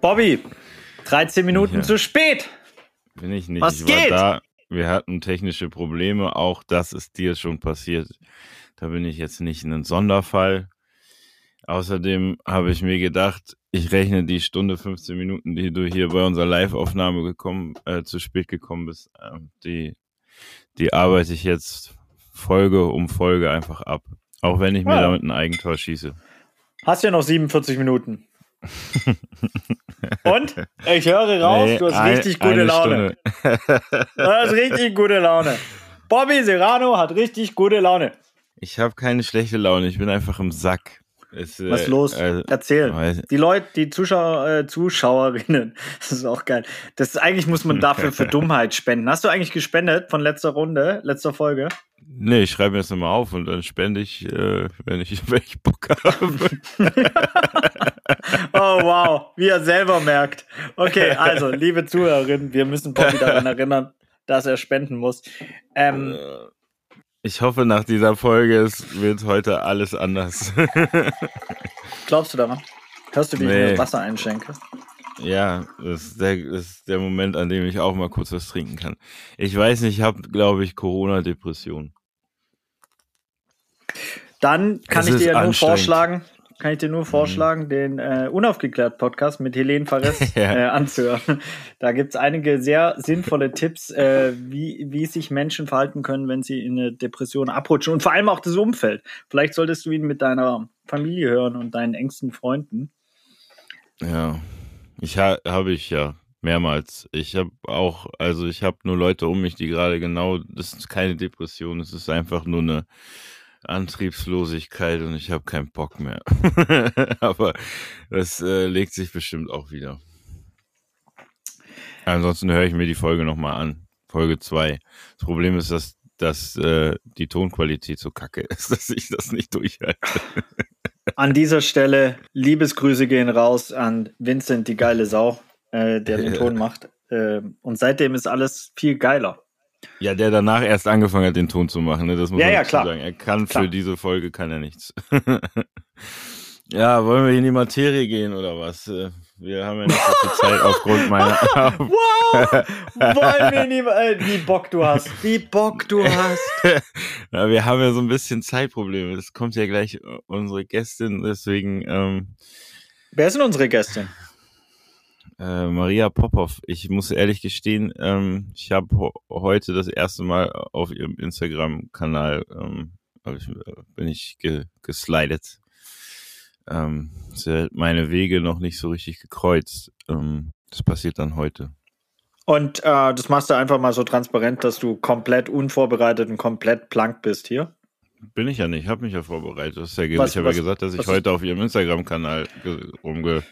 Bobby, 13 Minuten Ja. zu spät. Bin ich nicht. Was ich geht? war da. Wir hatten technische Probleme. Auch das ist dir schon passiert. Da bin ich jetzt nicht ein Sonderfall. Außerdem habe ich mir gedacht, ich rechne die Stunde 15 Minuten, die du hier bei unserer Live-Aufnahme gekommen, äh, zu spät gekommen bist, ähm, die, die arbeite ich jetzt Folge um Folge einfach ab. Auch wenn ich mir Ja. damit ein Eigentor schieße. Hast ja noch 47 Minuten. Und? Ich höre raus, Nee, du hast ein- richtig gute Laune. Stunde. Du hast richtig gute Laune. Bobby Serrano hat richtig gute Laune. Ich habe keine schlechte Laune, ich bin einfach im Sack. Es, Was äh, ist los? äh, Erzähl. Die Leute, die Zuschauer, äh, Zuschauerinnen, das ist auch geil. Das ist, eigentlich muss man dafür für Dummheit spenden. Hast du eigentlich gespendet von letzter Runde, letzter Folge? Nee, ich schreibe mir das nochmal auf und dann spende ich, äh, wenn, ich, wenn ich Bock habe. Oh wow, wie er selber merkt. Okay, also, liebe Zuhörerinnen, wir müssen Bobby daran erinnern, dass er spenden muss. Ähm, Ich hoffe, nach dieser Folge es wird heute alles anders. glaubst du daran? Hörst du, wie ich Nee. mir das Wasser einschenke? ja, das ist, der, das ist der Moment, an dem ich auch mal kurz was trinken kann. Ich weiß nicht, ich habe, glaube ich, Corona-Depression. Dann kann Es ich dir ja nur vorschlagen, kann ich dir nur vorschlagen, den äh, unaufgeklärt Podcast mit Helene Fares Ja. äh, anzuhören. Da gibt's einige sehr sinnvolle Tipps, äh, wie, wie sich Menschen verhalten können, wenn sie in eine Depression abrutschen und vor allem auch das Umfeld. Vielleicht solltest du ihn mit deiner Familie hören und deinen engsten Freunden. Ja, ich ha, habe ich ja mehrmals. Ich habe auch, also ich habe nur Leute um mich, die gerade genau, das ist keine Depression, es ist einfach nur eine Antriebslosigkeit und ich habe keinen Bock mehr. Aber das äh, legt sich bestimmt auch wieder. Ansonsten höre ich mir die Folge nochmal an. Folge 2. Das Problem ist, dass, dass äh, die Tonqualität so kacke ist, dass ich das nicht durchhalte. An dieser Stelle Liebesgrüße gehen raus an Vincent, die geile Sau, äh, der den Ton macht. Äh, und seitdem ist alles viel geiler. Ja, der danach erst angefangen hat, den Ton zu machen, ne? Das muss Ja, man ja, klar. sagen. Er kann Klar. für diese Folge kann er nichts. ja, wollen wir in die Materie gehen oder was? Äh, Wir haben ja nicht so viel Zeit aufgrund meiner. Wow! Wollen wir nie, äh, wie Bock du hast. Wie Bock du hast. ja, wir haben ja so ein bisschen Zeitprobleme. Es kommt ja gleich unsere Gästin, deswegen ähm, Wer ist denn unsere Gästin? Äh, Maria Popov. Ich muss ehrlich gestehen, ähm, ich habe heute das erste Mal auf ihrem Instagram-Kanal ähm, ich, äh, bin ich ge geslidet. Ähm, sie hat meine Wege noch nicht so richtig gekreuzt. Ähm, das passiert dann heute. Und äh, das machst du einfach mal so transparent, dass du komplett unvorbereitet und komplett blank bist hier. Bin ich ja nicht, habe mich ja vorbereitet. Das ist ja, Was- ich habe ja gesagt, dass ich heute auf ihrem Instagram-Kanal ge- rumge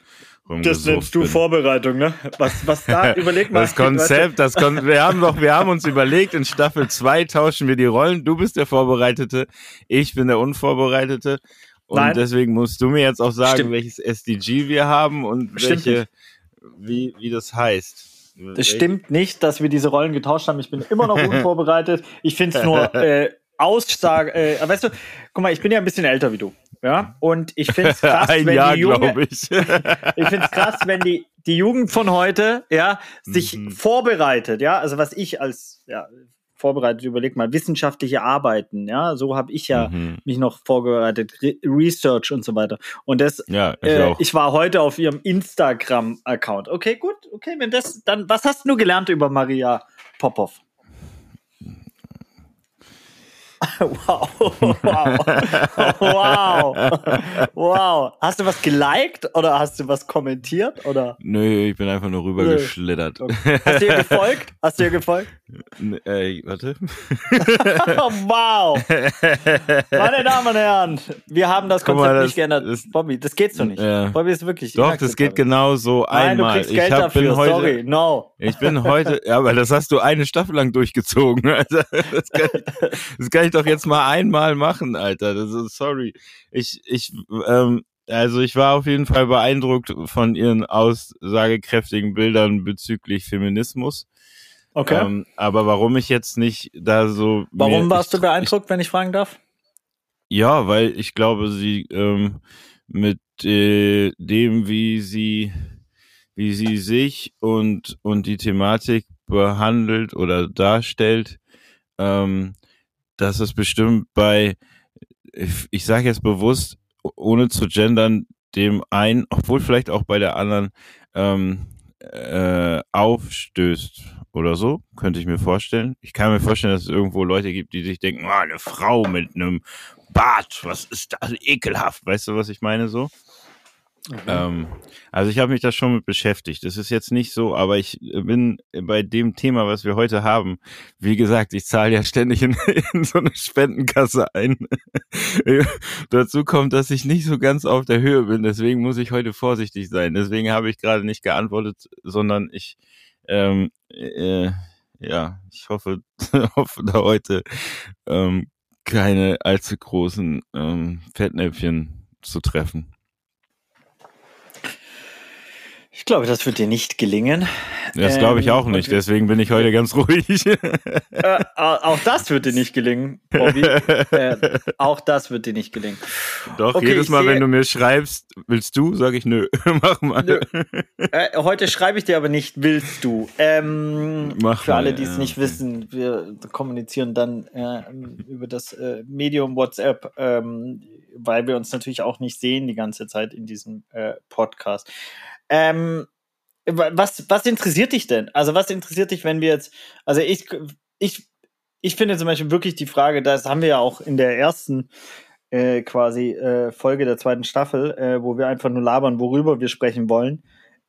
Das nennst du bin. Vorbereitung, ne? Was, was da, überleg mal. Das Konzept, das Kon wir haben doch, wir haben uns überlegt, in Staffel 2 tauschen wir die Rollen. Du bist der Vorbereitete, ich bin der Unvorbereitete. Und Nein. deswegen musst du mir jetzt auch sagen, Stimmt. welches SDG wir haben und Stimmt welche, wie, wie das heißt. Das stimmt nicht, dass wir diese Rollen getauscht haben. Ich bin immer noch unvorbereitet. Ich finde es nur äh, Aussage. Äh, weißt du, guck mal, ich bin ja ein bisschen älter wie du. Ja, und ich finde es krass, wenn Jahr, die glaube ich. ich finde es krass, wenn die, die Jugend von heute, ja, sich Mhm. vorbereitet, ja, also was ich als, ja, vorbereitet, überleg mal, wissenschaftliche Arbeiten, ja, so habe ich ja Mhm. mich noch vorbereitet, Re Research und so weiter. Und das, Ja, ich äh, ich war heute auf ihrem Instagram-Account. Okay, gut, okay, wenn das, dann, was hast du gelernt über Maria Popov? Wow, wow, wow, wow. Hast du was geliked oder hast du was kommentiert oder Nö, ich bin einfach nur rübergeschlittert. hast du ihr gefolgt? Hast du ihr gefolgt? Äh, warte. Wow. Meine Damen und Herren, wir haben das Konzept mal, das nicht geändert. ist- Bobby, das geht so nicht. Ja. Bobby ist wirklich. Doch, das geht genau so Nein, du einmal. kriegst Geld ich hab, dafür. bin heute, Sorry, no. Ich bin heute, ja, aber das hast du eine Staffel lang durchgezogen. Alter. Das kann, ich, das kann ich doch jetzt mal einmal machen, Alter. Das ist, sorry. Ich, ich, ähm, also ich war auf jeden Fall beeindruckt von ihren aussagekräftigen Bildern bezüglich Feminismus. Okay. Ähm, aber warum ich jetzt nicht da so. Warum mir, warst ich, du beeindruckt, wenn ich fragen darf? Ja, weil ich glaube, sie ähm, mit äh, dem, wie sie wie sie sich und, und die Thematik behandelt oder darstellt, ähm, dass es bestimmt bei, ich, ich sage jetzt bewusst, ohne zu gendern, dem einen, obwohl vielleicht auch bei der anderen, ähm, äh, aufstößt oder so, könnte ich mir vorstellen. Ich kann mir vorstellen, dass es irgendwo Leute gibt, die sich denken, oh, eine Frau mit einem Bart, was ist das ekelhaft, weißt du, was ich meine so? Mhm. Ähm, also ich habe mich da schon mit beschäftigt. Das ist jetzt nicht so, aber ich bin bei dem Thema, was wir heute haben, wie gesagt, ich zahle ja ständig in, in so eine Spendenkasse ein. Dazu kommt, dass ich nicht so ganz auf der Höhe bin, deswegen muss ich heute vorsichtig sein. Deswegen habe ich gerade nicht geantwortet, sondern ich ähm, äh, ja, ich hoffe, hoffe da heute ähm, keine allzu großen ähm, Fettnäpfchen zu treffen. Ich glaube, das wird dir nicht gelingen. Das glaube ich auch ähm, nicht, deswegen bin ich heute ganz ruhig. Äh, auch das wird dir nicht gelingen, Bobby. Äh, auch das wird dir nicht gelingen. Doch, okay, jedes Mal, wenn du mir schreibst, willst du, sage ich nö. Mach mal. Nö. Äh, heute schreibe ich dir aber nicht, willst du. Ähm, Mach für mal, alle, die es ja. nicht wissen, wir kommunizieren dann äh, über das äh, Medium WhatsApp, ähm, weil wir uns natürlich auch nicht sehen die ganze Zeit in diesem äh, Podcast. Ähm, was, was interessiert dich denn? Also, was interessiert dich, wenn wir jetzt, also ich, ich, ich finde zum Beispiel wirklich die Frage, das haben wir ja auch in der ersten äh, quasi äh, Folge der zweiten Staffel, äh, wo wir einfach nur labern, worüber wir sprechen wollen.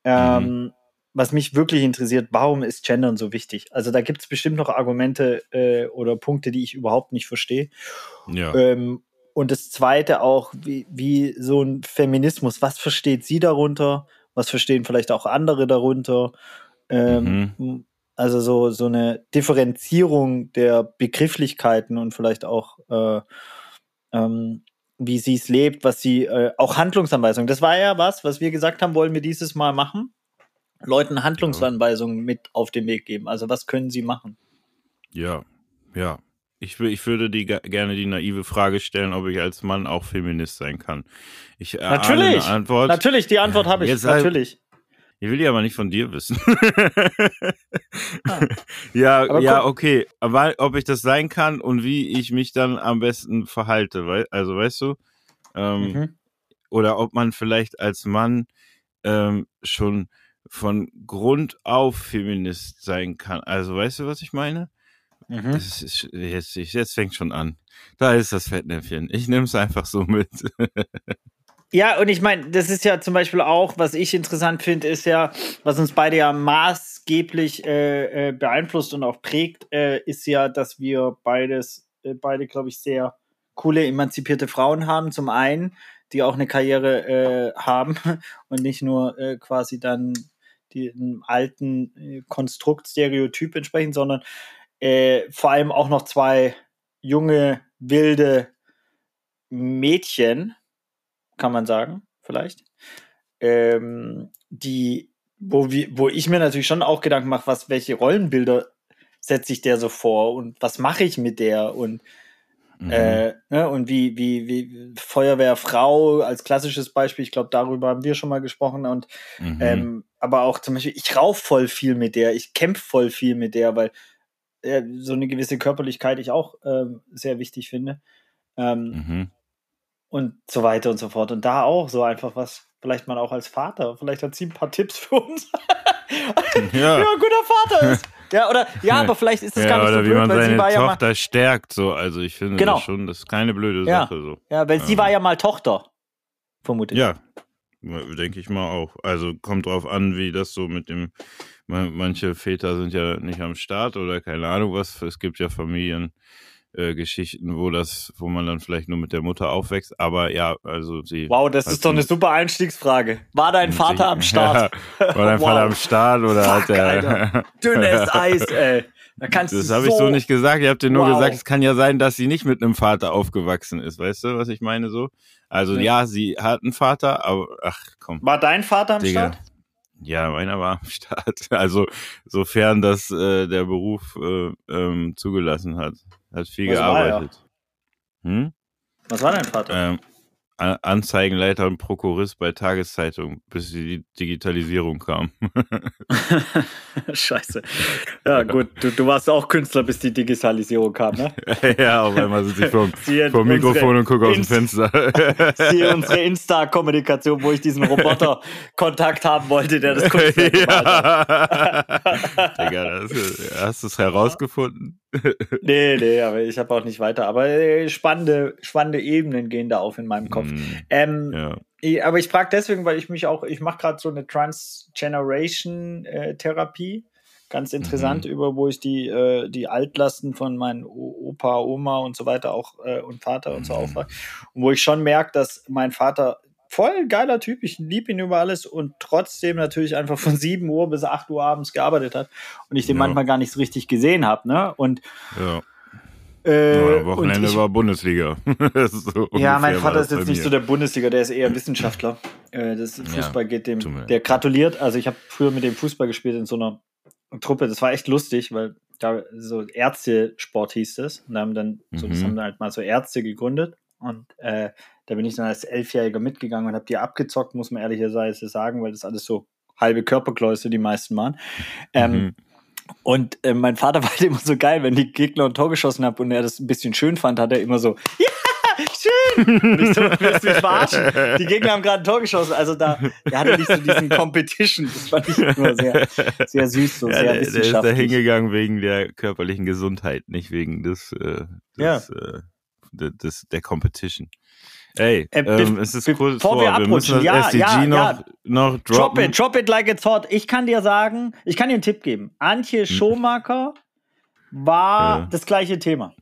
Ähm, mhm. Was mich wirklich interessiert, warum ist Gendern so wichtig? Also da gibt es bestimmt noch Argumente äh, oder Punkte, die ich überhaupt nicht verstehe. Ja. Ähm, und das Zweite auch, wie, wie so ein Feminismus, was versteht sie darunter? Was verstehen vielleicht auch andere darunter. Ähm, mhm. Also so, so eine Differenzierung der Begrifflichkeiten und vielleicht auch, äh, ähm, wie sie es lebt, was sie, äh, auch Handlungsanweisungen. Das war ja was, was wir gesagt haben, wollen wir dieses Mal machen. Leuten Handlungsanweisungen mit auf den Weg geben. Also was können sie machen? Ja, ja. Ich, ich würde die gerne die naive Frage stellen, ob ich als Mann auch Feminist sein kann. Ich natürlich, Antwort. natürlich, die Antwort habe ich. Jetzt natürlich. Ich will die aber nicht von dir wissen. ah. Ja, ja, okay. Aber ob ich das sein kann und wie ich mich dann am besten verhalte, weil, also weißt du? Ähm, mhm. Oder ob man vielleicht als Mann ähm, schon von Grund auf Feminist sein kann. Also weißt du, was ich meine? Mhm. Das ist, jetzt, jetzt fängt schon an. Da ist das Fettnäpfchen. Ich nehme es einfach so mit. ja, und ich meine, das ist ja zum Beispiel auch, was ich interessant finde, ist ja, was uns beide ja maßgeblich äh, äh, beeinflusst und auch prägt, äh, ist ja, dass wir beides, äh, beide, glaube ich, sehr coole, emanzipierte Frauen haben. Zum einen, die auch eine Karriere äh, haben und nicht nur äh, quasi dann dem alten Konstrukt, Stereotyp entsprechen, sondern äh, vor allem auch noch zwei junge, wilde Mädchen, kann man sagen, vielleicht, ähm, die, wo, wir, wo ich mir natürlich schon auch Gedanken mache, was, welche Rollenbilder setze ich der so vor und was mache ich mit der und Mhm. Äh, ne, und wie, wie, wie Feuerwehrfrau als klassisches Beispiel, ich glaube, darüber haben wir schon mal gesprochen. Und mhm. ähm, aber auch zum Beispiel, ich rauf voll viel mit der, ich kämpfe voll viel mit der, weil äh, so eine gewisse Körperlichkeit ich auch äh, sehr wichtig finde. Ähm, mhm. Und so weiter und so fort. Und da auch so einfach was, vielleicht mal auch als Vater, vielleicht hat sie ein paar Tipps für uns. ja. ja, ein guter Vater ist. Ja, oder, ja, aber vielleicht ist es ja, gar nicht so blöd, wie man weil seine sie war Tochter ja mal, stärkt, so. Also ich finde genau. das schon, das ist keine blöde ja. Sache, so. Ja, weil sie ähm. war ja mal Tochter, vermutlich. Ja, denke ich mal auch. Also kommt drauf an, wie das so mit dem manche Väter sind ja nicht am Start oder keine Ahnung was. Es gibt ja Familiengeschichten, äh, wo das, wo man dann vielleicht nur mit der Mutter aufwächst. Aber ja, also sie. Wow, das ist doch eine super Einstiegsfrage. War dein Vater sich, am Start? Ja, war dein wow. Vater am Start oder Fuck, hat der. Dünnes Eis, ey. Da kannst das habe so ich so nicht gesagt. Ich habe dir nur wow. gesagt, es kann ja sein, dass sie nicht mit einem Vater aufgewachsen ist. Weißt du, was ich meine so? Also nee. ja, sie hat einen Vater, aber ach komm. War dein Vater am Digga. Start? Ja, meiner war am Start. Also sofern das äh, der Beruf äh, ähm, zugelassen hat. Hat viel Was gearbeitet. Hm? Was war dein Vater? Ähm, Anzeigenleiter und Prokurist bei Tageszeitung, bis die Digitalisierung kam. Scheiße. Ja, gut, du, du, warst auch Künstler, bis die Digitalisierung kam, ne? ja, auf einmal sitze ich vom, vom Mikrofon und gucke aus dem Fenster. Siehe unsere Insta-Kommunikation, wo ich diesen Roboter-Kontakt haben wollte, der das Kunstwerk ja. hat. Digga, hast du es herausgefunden? Nee, nee, aber ich habe auch nicht weiter. Aber äh, spannende, spannende Ebenen gehen da auf in meinem Kopf. Mm, ähm, ja. Aber ich frage deswegen, weil ich mich auch, ich mache gerade so eine Transgeneration-Therapie. Ganz interessant, mhm. über wo ich die, äh, die Altlasten von meinen Opa, Oma und so weiter auch äh, und Vater und so aufwache. Und wo ich schon merke, dass mein Vater voll geiler Typ, ich liebe ihn über alles und trotzdem natürlich einfach von 7 Uhr bis 8 Uhr abends gearbeitet hat und ich den ja. manchmal gar nicht so richtig gesehen habe. Ne? Und ja. Äh, ja, Wochenende ich, war Bundesliga. so ja, mein Vater ist jetzt nicht so der Bundesliga, der ist eher Wissenschaftler. Äh, das Fußball ja, geht dem, der gratuliert. Also ich habe früher mit dem Fußball gespielt in so einer Truppe. Das war echt lustig, weil da so Ärztesport hieß das. Und da haben dann, mhm. so, das haben dann halt mal so Ärzte gegründet. Und äh, da bin ich dann als Elfjähriger mitgegangen und habe die abgezockt, muss man ehrlicherweise sagen, weil das alles so halbe Körperkläuse die meisten waren. Ähm, mhm. Und äh, mein Vater war halt immer so geil, wenn die Gegner ein Tor geschossen haben und er das ein bisschen schön fand, hat er immer so, ja, schön! Und ich so, willst du mich verarschen? Die Gegner haben gerade ein Tor geschossen. Also da er hatte nicht so diesen Competition. Das fand ich immer sehr, sehr süß, so ja, sehr der, wissenschaftlich. Der ist da hingegangen wegen der körperlichen Gesundheit, nicht wegen des, äh, des, ja. äh, des der Competition. Ey, äh, ähm, es ist kurz bevor vor, wir abrutschen, wir ja, SDG ja, noch, ja. noch droppen. Drop it, drop it like it's hot. Ich kann dir sagen, ich kann dir einen Tipp geben. Antje hm. Schomaker war ja. das gleiche Thema.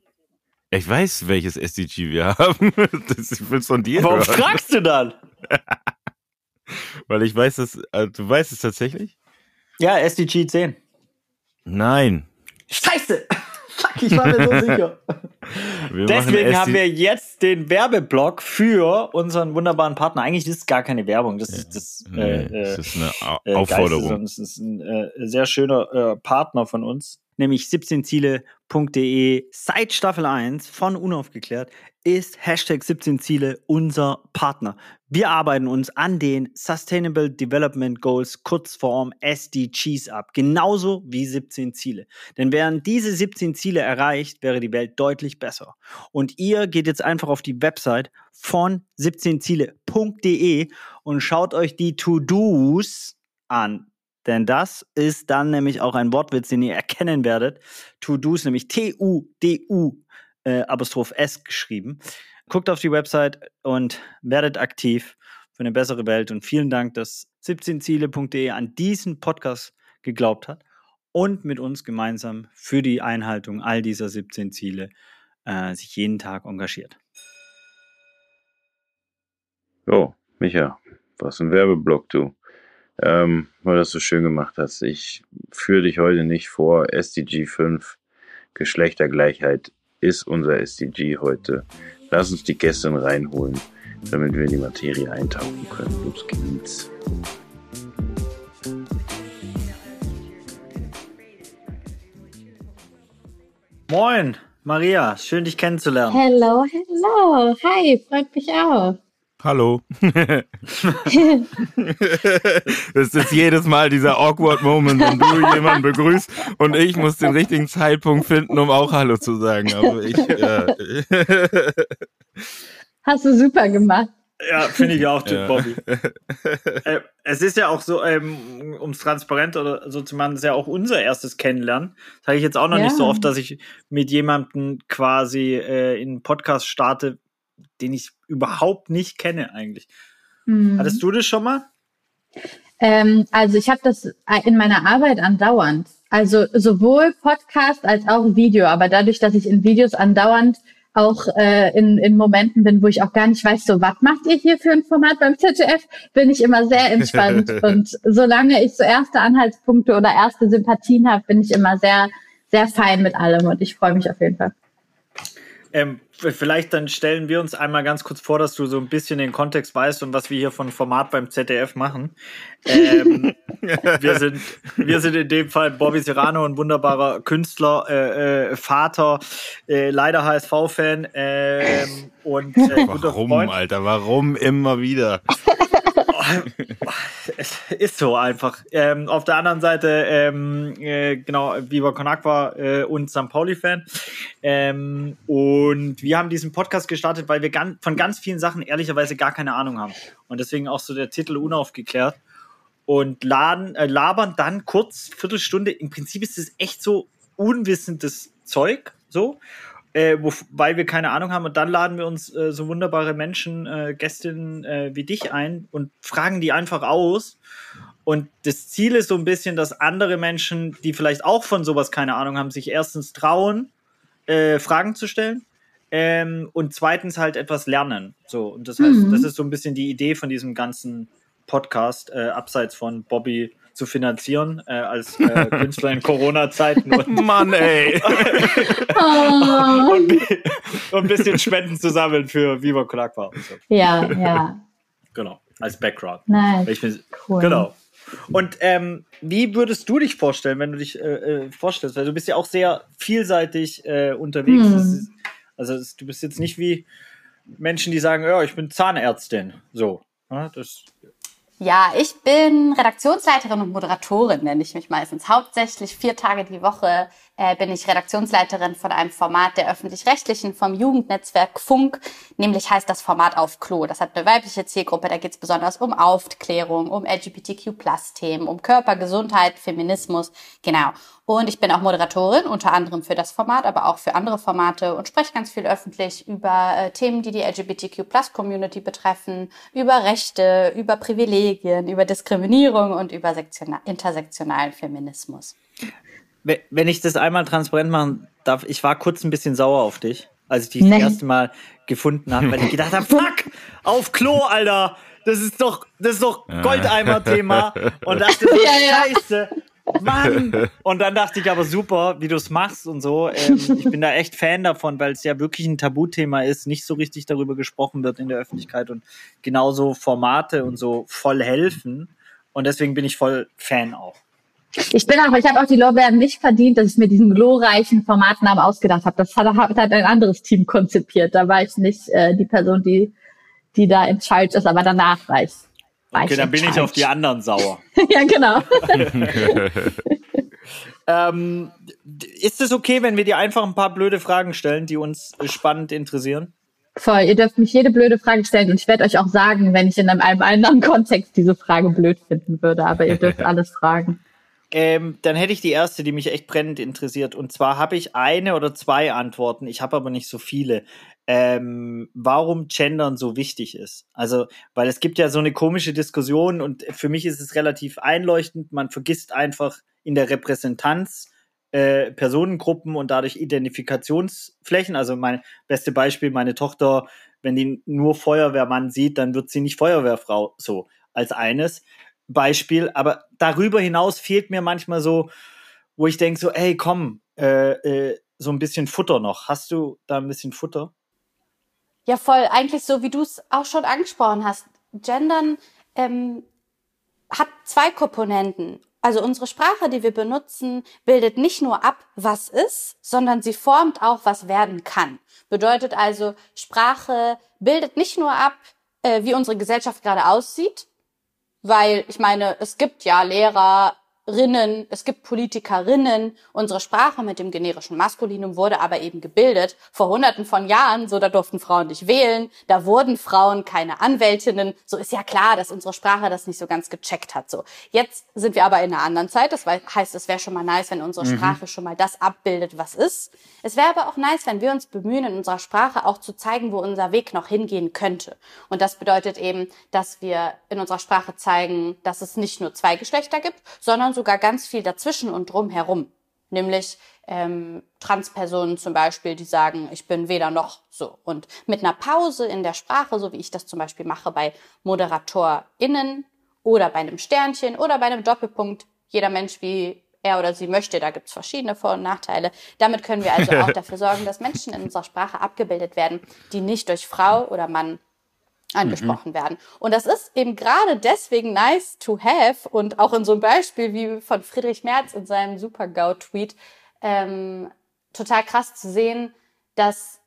Ich weiß, welches SDG wir haben. Das, ich will von dir Warum hören. fragst du dann? Weil ich weiß, dass, also, du weißt es tatsächlich? Ja, SDG 10. Nein. Scheiße! Fuck, ich war mir so sicher. Wir Deswegen haben wir jetzt den Werbeblock für unseren wunderbaren Partner. Eigentlich ist es gar keine Werbung. Das ist, das, nee, äh, das ist eine äh, Aufforderung. Das ist ein äh, sehr schöner äh, Partner von uns nämlich 17ziele.de seit Staffel 1 von Unaufgeklärt ist Hashtag 17 Ziele unser Partner. Wir arbeiten uns an den Sustainable Development Goals, Kurzform SDGs ab, genauso wie 17 Ziele. Denn wären diese 17 Ziele erreicht, wäre die Welt deutlich besser. Und ihr geht jetzt einfach auf die Website von 17ziele.de und schaut euch die To-Dos an. Denn das ist dann nämlich auch ein Wortwitz, den ihr erkennen werdet. To-Dos, nämlich T-U-D-U äh, Apostroph S geschrieben. Guckt auf die Website und werdet aktiv für eine bessere Welt. Und vielen Dank, dass 17ziele.de an diesen Podcast geglaubt hat und mit uns gemeinsam für die Einhaltung all dieser 17 Ziele äh, sich jeden Tag engagiert. Jo, Micha, was ein Werbeblock, du ähm, weil das so schön gemacht hast. Ich führe dich heute nicht vor. SDG 5, Geschlechtergleichheit ist unser SDG heute. Lass uns die Gäste reinholen, damit wir in die Materie eintauchen können. Los geht's. Moin, Maria, schön dich kennenzulernen. Hello, hello. Hi, freut mich auch. Hallo. das ist jedes Mal dieser awkward Moment, wenn du jemanden begrüßt und ich muss den richtigen Zeitpunkt finden, um auch Hallo zu sagen. Aber ich. Ja. Hast du super gemacht. Ja, finde ich auch, ja. Bobby. äh, es ist ja auch so, ähm, um es transparent oder so zu machen, das ist ja auch unser erstes Kennenlernen. Das habe ich jetzt auch noch ja. nicht so oft, dass ich mit jemandem quasi äh, in einen Podcast starte, den ich überhaupt nicht kenne eigentlich. Mhm. Hattest du das schon mal? Ähm, also ich habe das in meiner Arbeit andauernd. Also sowohl Podcast als auch Video. Aber dadurch, dass ich in Videos andauernd auch äh, in, in Momenten bin, wo ich auch gar nicht weiß, so was macht ihr hier für ein Format beim ZDF, bin ich immer sehr entspannt. und solange ich so erste Anhaltspunkte oder erste Sympathien habe, bin ich immer sehr, sehr fein mit allem und ich freue mich auf jeden Fall. Ähm, vielleicht dann stellen wir uns einmal ganz kurz vor, dass du so ein bisschen den Kontext weißt und was wir hier von Format beim ZDF machen. Ähm, wir sind, wir sind in dem Fall Bobby Serrano, ein wunderbarer Künstler, äh, äh, Vater, äh, leider HSV-Fan ähm, und äh, guter Warum, Freund. Alter? Warum immer wieder? Es ist so einfach. Ähm, auf der anderen Seite, ähm, äh, genau, Viva Con Aqua äh, und St. Pauli-Fan. Ähm, und wir haben diesen Podcast gestartet, weil wir ganz, von ganz vielen Sachen ehrlicherweise gar keine Ahnung haben. Und deswegen auch so der Titel unaufgeklärt. Und laden, äh, labern dann kurz, Viertelstunde. Im Prinzip ist es echt so unwissendes Zeug, so äh, wo, weil wir keine Ahnung haben. Und dann laden wir uns äh, so wunderbare Menschen, äh, Gästinnen äh, wie dich ein und fragen die einfach aus. Und das Ziel ist so ein bisschen, dass andere Menschen, die vielleicht auch von sowas keine Ahnung haben, sich erstens trauen, äh, Fragen zu stellen. Ähm, und zweitens halt etwas lernen. So, und das heißt, mhm. das ist so ein bisschen die Idee von diesem ganzen Podcast, äh, abseits von Bobby zu finanzieren äh, als äh, Künstler in Corona-Zeiten. Mann, ey! und, und, ein bisschen Spenden zu sammeln für Viva Con Aqua. So. Ja, ja. Genau, als Background. Nice. Find, cool. Genau. Und ähm, wie würdest du dich vorstellen, wenn du dich äh, äh vorstellst? Weil du bist ja auch sehr vielseitig äh, unterwegs. Hm. Ist, also du bist jetzt nicht wie Menschen, die sagen, ja, ich bin Zahnärztin. So. Ja, das ja, ich bin Redaktionsleiterin und Moderatorin, nenne ich mich meistens. Hauptsächlich vier Tage die Woche äh, bin ich Redaktionsleiterin von einem Format der öffentlich-rechtlichen vom Jugendnetzwerk Funk. Nämlich heißt das Format auf Klo. Das hat eine weibliche Zielgruppe. Da geht es besonders um Aufklärung, um LGBTQ-Plus-Themen, um Körpergesundheit, Feminismus. Genau. Und ich bin auch Moderatorin, unter anderem für das Format, aber auch für andere Formate und spreche ganz viel öffentlich über äh, Themen, die die LGBTQ-Plus-Community betreffen, über Rechte, über Privilegien, über Diskriminierung und über intersektionalen Feminismus wenn ich das einmal transparent machen darf, ich war kurz ein bisschen sauer auf dich, als ich dich das erste Mal gefunden habe, weil ich gedacht habe, fuck, auf Klo, Alter. Das ist doch, das ist doch Goldeimer-Thema. Und dachte, ja, ja. scheiße. Mann! Und dann dachte ich aber super, wie du es machst und so. Ähm, ich bin da echt Fan davon, weil es ja wirklich ein Tabuthema ist, nicht so richtig darüber gesprochen wird in der Öffentlichkeit und genauso Formate und so voll helfen. Und deswegen bin ich voll Fan auch. Ich bin auch, ich habe auch die Lorbeeren nicht verdient, dass ich mir diesen glorreichen Formatnamen ausgedacht habe. Das hat, hat ein anderes Team konzipiert. Da war ich nicht äh, die Person, die, die da in Charge ist, aber danach war ich. War okay, ich dann bin charge. ich auf die anderen sauer. ja, genau. ähm, ist es okay, wenn wir dir einfach ein paar blöde Fragen stellen, die uns spannend interessieren? Voll, ihr dürft mich jede blöde Frage stellen und ich werde euch auch sagen, wenn ich in einem, einem anderen Kontext diese Frage blöd finden würde, aber ihr dürft alles fragen. Ähm, dann hätte ich die erste, die mich echt brennend interessiert. Und zwar habe ich eine oder zwei Antworten. Ich habe aber nicht so viele. Ähm, warum Gendern so wichtig ist. Also, weil es gibt ja so eine komische Diskussion und für mich ist es relativ einleuchtend. Man vergisst einfach in der Repräsentanz äh, Personengruppen und dadurch Identifikationsflächen. Also mein beste Beispiel, meine Tochter, wenn die nur Feuerwehrmann sieht, dann wird sie nicht Feuerwehrfrau so als eines. Beispiel, aber darüber hinaus fehlt mir manchmal so, wo ich denke so, ey, komm, äh, äh, so ein bisschen Futter noch. Hast du da ein bisschen Futter? Ja, voll. Eigentlich so, wie du es auch schon angesprochen hast. Gendern ähm, hat zwei Komponenten. Also unsere Sprache, die wir benutzen, bildet nicht nur ab, was ist, sondern sie formt auch, was werden kann. Bedeutet also, Sprache bildet nicht nur ab, äh, wie unsere Gesellschaft gerade aussieht, weil ich meine, es gibt ja Lehrer, Rinnen, es gibt Politikerinnen. Unsere Sprache mit dem generischen Maskulinum wurde aber eben gebildet vor hunderten von Jahren. So, da durften Frauen nicht wählen, da wurden Frauen keine Anwältinnen. So ist ja klar, dass unsere Sprache das nicht so ganz gecheckt hat. So, jetzt sind wir aber in einer anderen Zeit. Das heißt, es wäre schon mal nice, wenn unsere mhm. Sprache schon mal das abbildet, was ist. Es wäre aber auch nice, wenn wir uns bemühen, in unserer Sprache auch zu zeigen, wo unser Weg noch hingehen könnte. Und das bedeutet eben, dass wir in unserer Sprache zeigen, dass es nicht nur zwei Geschlechter gibt, sondern sogar ganz viel dazwischen und drumherum. Nämlich ähm, Transpersonen zum Beispiel, die sagen, ich bin weder noch so. Und mit einer Pause in der Sprache, so wie ich das zum Beispiel mache bei ModeratorInnen oder bei einem Sternchen oder bei einem Doppelpunkt, jeder Mensch wie er oder sie möchte, da gibt's verschiedene Vor- und Nachteile. Damit können wir also auch dafür sorgen, dass Menschen in unserer Sprache abgebildet werden, die nicht durch Frau oder Mann angesprochen mhm. werden. Und das ist eben gerade deswegen nice to have und auch in so einem Beispiel wie von Friedrich Merz in seinem Super-GAU-Tweet ähm, total krass zu sehen, dass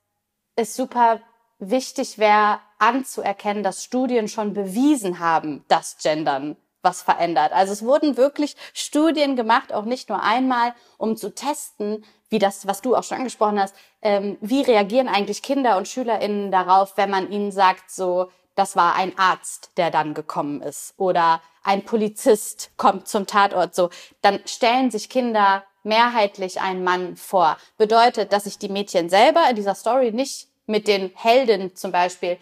es super wichtig wäre, anzuerkennen, dass Studien schon bewiesen haben, dass Gendern was verändert. Also es wurden wirklich Studien gemacht, auch nicht nur einmal, um zu testen, wie das, was du auch schon angesprochen hast, ähm, wie reagieren eigentlich Kinder und SchülerInnen darauf, wenn man ihnen sagt, so, das war ein Arzt, der dann gekommen ist oder ein Polizist kommt zum Tatort, so, dann stellen sich Kinder mehrheitlich einen Mann vor. Bedeutet, dass sich die Mädchen selber in dieser Story nicht mit den Helden zum Beispiel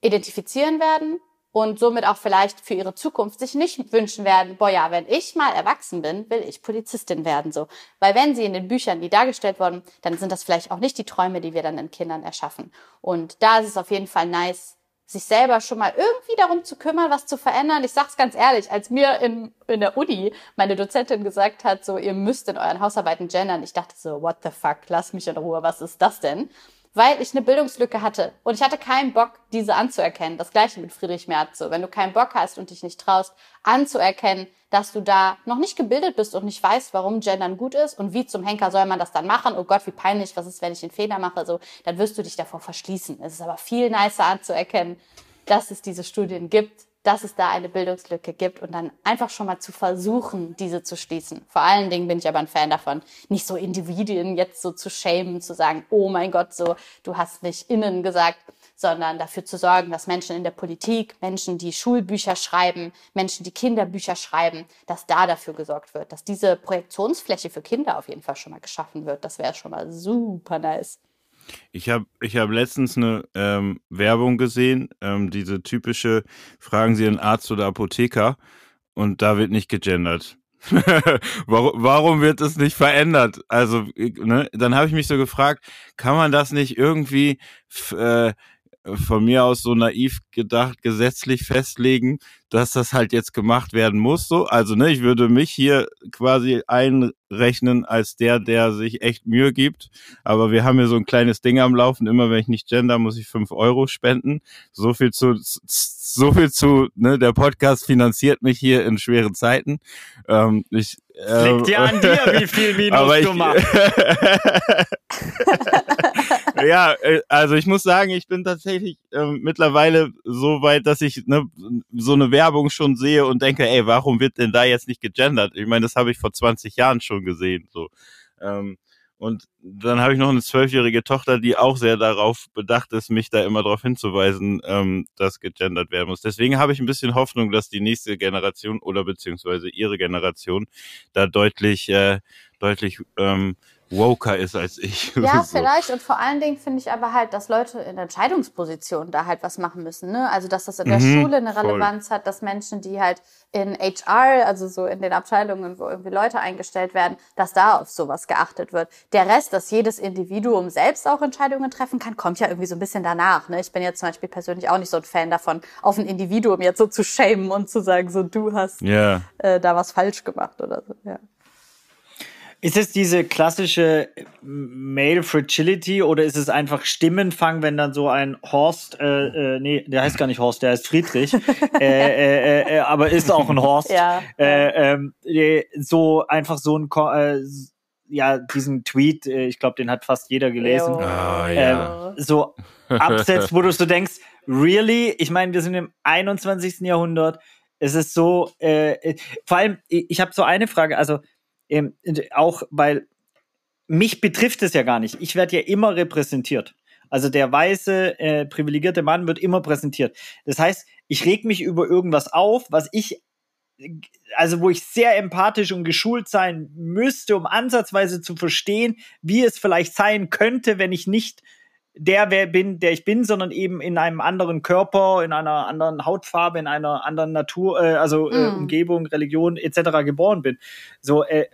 identifizieren werden, und somit auch vielleicht für ihre Zukunft sich nicht wünschen werden, boah ja, wenn ich mal erwachsen bin, will ich Polizistin werden, so. Weil wenn sie in den Büchern, die dargestellt wurden, dann sind das vielleicht auch nicht die Träume, die wir dann in Kindern erschaffen. Und da ist es auf jeden Fall nice, sich selber schon mal irgendwie darum zu kümmern, was zu verändern. Ich sag's ganz ehrlich, als mir in, in der Uni meine Dozentin gesagt hat, so, ihr müsst in euren Hausarbeiten gendern, ich dachte so, what the fuck, lass mich in Ruhe, was ist das denn? Weil ich eine Bildungslücke hatte und ich hatte keinen Bock, diese anzuerkennen. Das gleiche mit Friedrich Merz. So, wenn du keinen Bock hast und dich nicht traust, anzuerkennen, dass du da noch nicht gebildet bist und nicht weißt, warum Gendern gut ist und wie zum Henker soll man das dann machen. Oh Gott, wie peinlich, was ist, wenn ich einen Fehler mache? So, dann wirst du dich davor verschließen. Es ist aber viel nicer anzuerkennen, dass es diese Studien gibt, dass es da eine Bildungslücke gibt und dann einfach schon mal zu versuchen, diese zu schließen. Vor allen Dingen bin ich aber ein Fan davon, nicht so Individuen jetzt so zu schämen, zu sagen, oh mein Gott, so, du hast nicht innen gesagt, sondern dafür zu sorgen, dass Menschen in der Politik, Menschen, die Schulbücher schreiben, Menschen, die Kinderbücher schreiben, dass da dafür gesorgt wird, dass diese Projektionsfläche für Kinder auf jeden Fall schon mal geschaffen wird. Das wäre schon mal super nice. Ich habe ich hab letztens eine ähm, Werbung gesehen, ähm, diese typische, fragen Sie einen Arzt oder Apotheker und da wird nicht gegendert. warum, warum wird es nicht verändert? Also, ne, dann habe ich mich so gefragt, kann man das nicht irgendwie äh, von mir aus so naiv gedacht gesetzlich festlegen, dass das halt jetzt gemacht werden muss. So, also ne, ich würde mich hier quasi einrechnen als der, der sich echt Mühe gibt. Aber wir haben hier so ein kleines Ding am Laufen. Immer wenn ich nicht gender, muss ich fünf Euro spenden. So viel zu, so viel zu. Ne, der Podcast finanziert mich hier in schweren Zeiten. Ähm, ich es liegt ja an dir, wie viel Minus du machst. ja, äh, also ich muss sagen, ich bin tatsächlich äh, mittlerweile so weit, dass ich ne, so eine Werbung schon sehe und denke, ey, warum wird denn da jetzt nicht gegendert? Ich meine, das habe ich vor 20 Jahren schon gesehen. So. Ähm, und dann habe ich noch eine zwölfjährige Tochter, die auch sehr darauf bedacht ist, mich da immer darauf hinzuweisen, ähm, dass gegendert werden muss. Deswegen habe ich ein bisschen Hoffnung, dass die nächste Generation oder beziehungsweise ihre Generation da deutlich, äh, deutlich ähm, woker ist als ich. Ja, so. vielleicht. Und vor allen Dingen finde ich aber halt, dass Leute in Entscheidungspositionen da halt was machen müssen. Ne? Also, dass das in der mhm, Schule eine Relevanz voll. hat, dass Menschen, die halt in HR, also so in den Abteilungen, wo irgendwie Leute eingestellt werden, dass da auf sowas geachtet wird. Der Rest, dass jedes Individuum selbst auch Entscheidungen treffen kann, kommt ja irgendwie so ein bisschen danach. Ne? Ich bin jetzt zum Beispiel persönlich auch nicht so ein Fan davon, auf ein Individuum jetzt so zu schämen und zu sagen, so du hast yeah. äh, da was falsch gemacht oder so. Ja. Ist es diese klassische Male Fragility oder ist es einfach Stimmenfang, wenn dann so ein Horst, äh, äh, nee, der heißt gar nicht Horst, der heißt Friedrich, äh, äh, äh, aber ist auch ein Horst, ja. äh, ähm, so einfach so ein, äh, ja, diesen Tweet, äh, ich glaube, den hat fast jeder gelesen, oh, ja. äh, so absetzt, wo du so denkst, really? Ich meine, wir sind im 21. Jahrhundert, es ist so, äh, vor allem, ich habe so eine Frage, also ähm, auch weil mich betrifft es ja gar nicht. Ich werde ja immer repräsentiert. Also der weiße, äh, privilegierte Mann wird immer präsentiert. Das heißt, ich reg mich über irgendwas auf, was ich, also wo ich sehr empathisch und geschult sein müsste, um ansatzweise zu verstehen, wie es vielleicht sein könnte, wenn ich nicht der wer bin, der ich bin, sondern eben in einem anderen Körper, in einer anderen Hautfarbe, in einer anderen Natur, äh, also äh, mm. Umgebung, Religion etc. geboren bin. So, äh,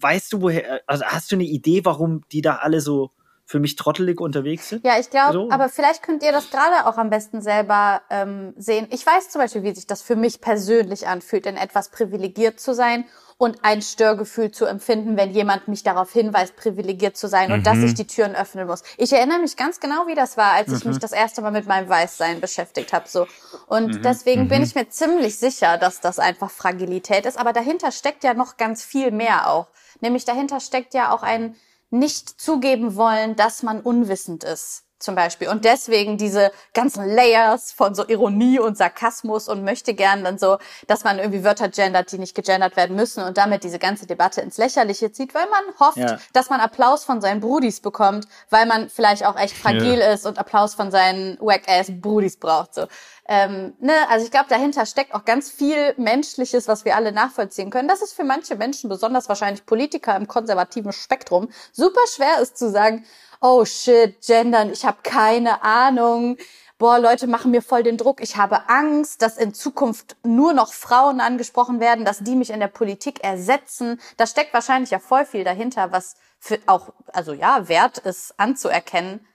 weißt du woher, also hast du eine Idee, warum die da alle so für mich trottelig unterwegs sind. Ja, ich glaube, So. aber vielleicht könnt ihr das gerade auch am besten selber ähm, sehen. Ich weiß zum Beispiel, wie sich das für mich persönlich anfühlt, in etwas privilegiert zu sein und ein Störgefühl zu empfinden, wenn jemand mich darauf hinweist, privilegiert zu sein und dass ich die Türen öffnen muss. Ich erinnere mich ganz genau, wie das war, als ich mich das erste Mal mit meinem Weißsein beschäftigt habe. So. Und deswegen bin ich mir ziemlich sicher, dass das einfach Fragilität ist. Aber dahinter steckt ja noch ganz viel mehr auch. Nämlich dahinter steckt ja auch ein nicht zugeben wollen, dass man unwissend ist. Zum Beispiel. Und deswegen diese ganzen Layers von so Ironie und Sarkasmus und möchte gern dann so, dass man irgendwie Wörter gendert, die nicht gegendert werden müssen und damit diese ganze Debatte ins Lächerliche zieht, weil man hofft, Ja. dass man Applaus von seinen Brudis bekommt, weil man vielleicht auch echt fragil ist und Applaus von seinen wack-ass Brudis braucht. So. Ähm, ne? Also ich glaube, dahinter steckt auch ganz viel Menschliches, was wir alle nachvollziehen können. Das ist für manche Menschen, besonders wahrscheinlich Politiker im konservativen Spektrum, super schwer ist zu sagen, oh shit, gendern, ich habe keine Ahnung. Boah, Leute machen mir voll den Druck. Ich habe Angst, dass in Zukunft nur noch Frauen angesprochen werden, dass die mich in der Politik ersetzen. Da steckt wahrscheinlich ja voll viel dahinter, was für auch, also ja, wert ist anzuerkennen.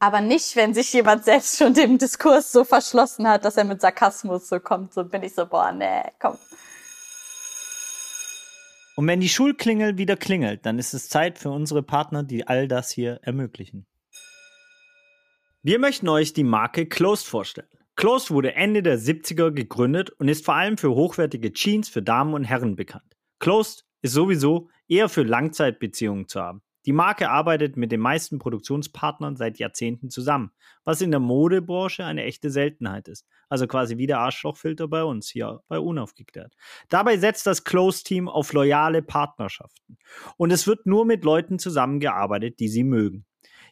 Aber nicht, wenn sich jemand selbst schon dem Diskurs so verschlossen hat, dass er mit Sarkasmus so kommt. So bin ich so, boah, nee, komm. Und wenn die Schulklingel wieder klingelt, dann ist es Zeit für unsere Partner, die all das hier ermöglichen. Wir möchten euch die Marke Closed vorstellen. Closed wurde Ende der 70er gegründet und ist vor allem für hochwertige Jeans für Damen und Herren bekannt. Closed ist sowieso eher für Langzeitbeziehungen zu haben. Die Marke arbeitet mit den meisten Produktionspartnern seit Jahrzehnten zusammen, was in der Modebranche eine echte Seltenheit ist. Also quasi wie der Arschlochfilter bei uns hier bei Unaufgeklärt. Dabei setzt das Close-Team auf loyale Partnerschaften. Und es wird nur mit Leuten zusammengearbeitet, die sie mögen.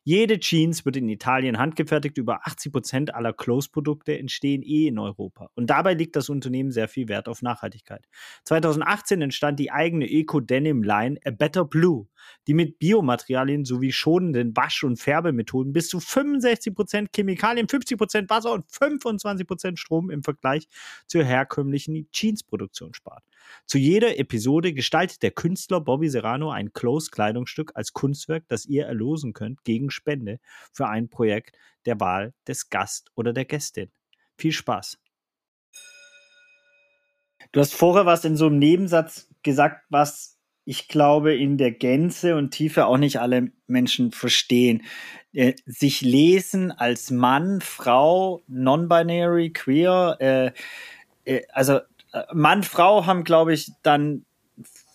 Jede Jeans wird in Italien handgefertigt. Über 80% aller Close-Produkte entstehen eh in Europa. Und dabei liegt das Unternehmen sehr viel Wert auf Nachhaltigkeit. 2018 entstand die eigene Eco-Denim-Line A Better Blue, die mit Biomaterialien sowie schonenden Wasch- und Färbemethoden bis zu 65% Chemikalien, 50% Wasser und 25% Strom im Vergleich zur herkömmlichen Jeans-Produktion spart. Zu jeder Episode gestaltet der Künstler Bobby Serrano ein Close-Kleidungsstück als Kunstwerk, das ihr erlosen könnt gegen Spende für ein Projekt der Wahl des Gast oder der Gästin. Viel Spaß. Du hast vorher was in so einem Nebensatz gesagt, was ich glaube in der Gänze und Tiefe auch nicht alle Menschen verstehen. Äh, sich lesen als Mann, Frau, non-binary, queer, äh, äh, also Mann, Frau haben, glaube ich, dann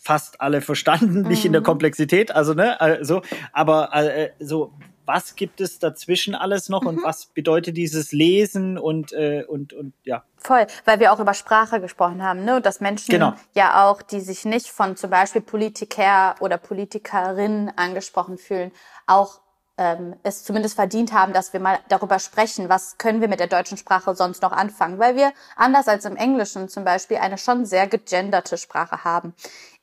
fast alle verstanden, nicht in der Mhm. Komplexität, also ne, also, aber äh, so, was gibt es dazwischen alles noch und was bedeutet dieses Lesen und äh, und und ja, Voll, weil wir auch über Sprache gesprochen haben, ne? Und dass Menschen Genau. ja auch, die sich nicht von zum Beispiel Politiker oder Politikerinnen angesprochen fühlen, auch ähm, es zumindest verdient haben, dass wir mal darüber sprechen, was können wir mit der deutschen Sprache sonst noch anfangen, weil wir anders als im Englischen zum Beispiel eine schon sehr gegenderte Sprache haben.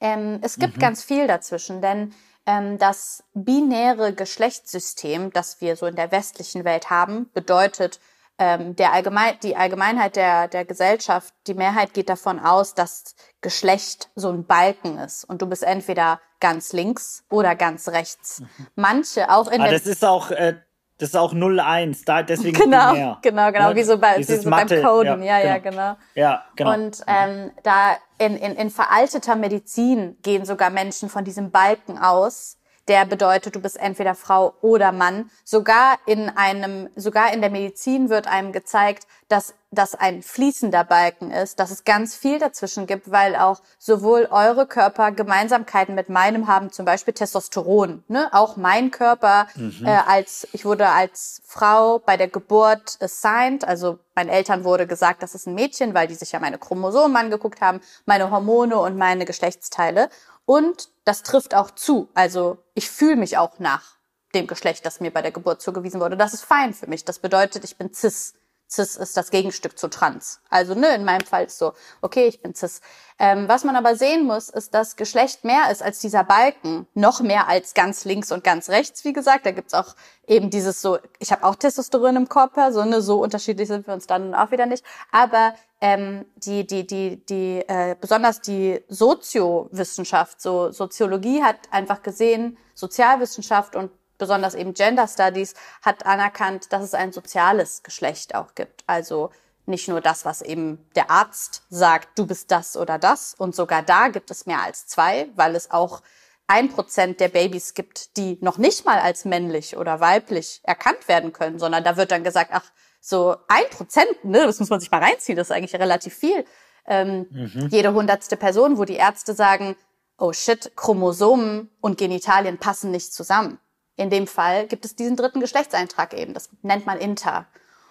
Ähm, es gibt ganz viel dazwischen, denn ähm, das binäre Geschlechtssystem, das wir so in der westlichen Welt haben, bedeutet, ähm, der Allgemein, die Allgemeinheit der, der Gesellschaft, die Mehrheit geht davon aus, dass Geschlecht so ein Balken ist und du bist entweder ganz links oder ganz rechts. Manche auch in ah, der das ist auch äh, das ist auch 01, da deswegen genau, binär. genau, genau, Ne? wie so, bei, wie so beim Mathe, Coden, ja, ja, genau. genau. Ja, genau. Und ähm, da in, in, in veralteter Medizin gehen sogar Menschen von diesem Balken aus, der bedeutet, du bist entweder Frau oder Mann. Sogar in einem, sogar in der Medizin wird einem gezeigt, dass das ein fließender Balken ist, dass es ganz viel dazwischen gibt, weil auch sowohl eure Körper Gemeinsamkeiten mit meinem haben, zum Beispiel Testosteron. Ne? Auch mein Körper Mhm. äh, als ich wurde als Frau bei der Geburt assigned, also meinen Eltern wurde gesagt, das ist ein Mädchen, weil die sich ja meine Chromosomen angeguckt haben, meine Hormone und meine Geschlechtsteile. Und das trifft auch zu. Also ich fühle mich auch nach dem Geschlecht, das mir bei der Geburt zugewiesen wurde. Das ist fein für mich. Das bedeutet, ich bin cis. Cis ist das Gegenstück zu trans. Also ne, in meinem Fall ist so, okay, ich bin cis. Ähm, was man aber sehen muss, ist, dass Geschlecht mehr ist als dieser Balken. Noch mehr als ganz links und ganz rechts, wie gesagt. Da gibt's auch eben dieses so, ich habe auch Testosteron im Körper, so ne, so unterschiedlich sind wir uns dann auch wieder nicht. Aber ähm, die, die, die, die, äh, besonders die Soziowissenschaft, so Soziologie hat einfach gesehen, Sozialwissenschaft und besonders eben Gender Studies hat anerkannt, dass es ein soziales Geschlecht auch gibt. Also nicht nur das, was eben der Arzt sagt, du bist das oder das. Und sogar da gibt es mehr als zwei, weil es auch ein Prozent der Babys gibt, die noch nicht mal als männlich oder weiblich erkannt werden können, sondern da wird dann gesagt, ach, so ein Prozent, ne, das muss man sich mal reinziehen, das ist eigentlich relativ viel. Ähm, mhm. Jede hundertste Person, wo die Ärzte sagen, oh shit, Chromosomen und Genitalien passen nicht zusammen. In dem Fall gibt es diesen dritten Geschlechtseintrag eben, das nennt man Inter.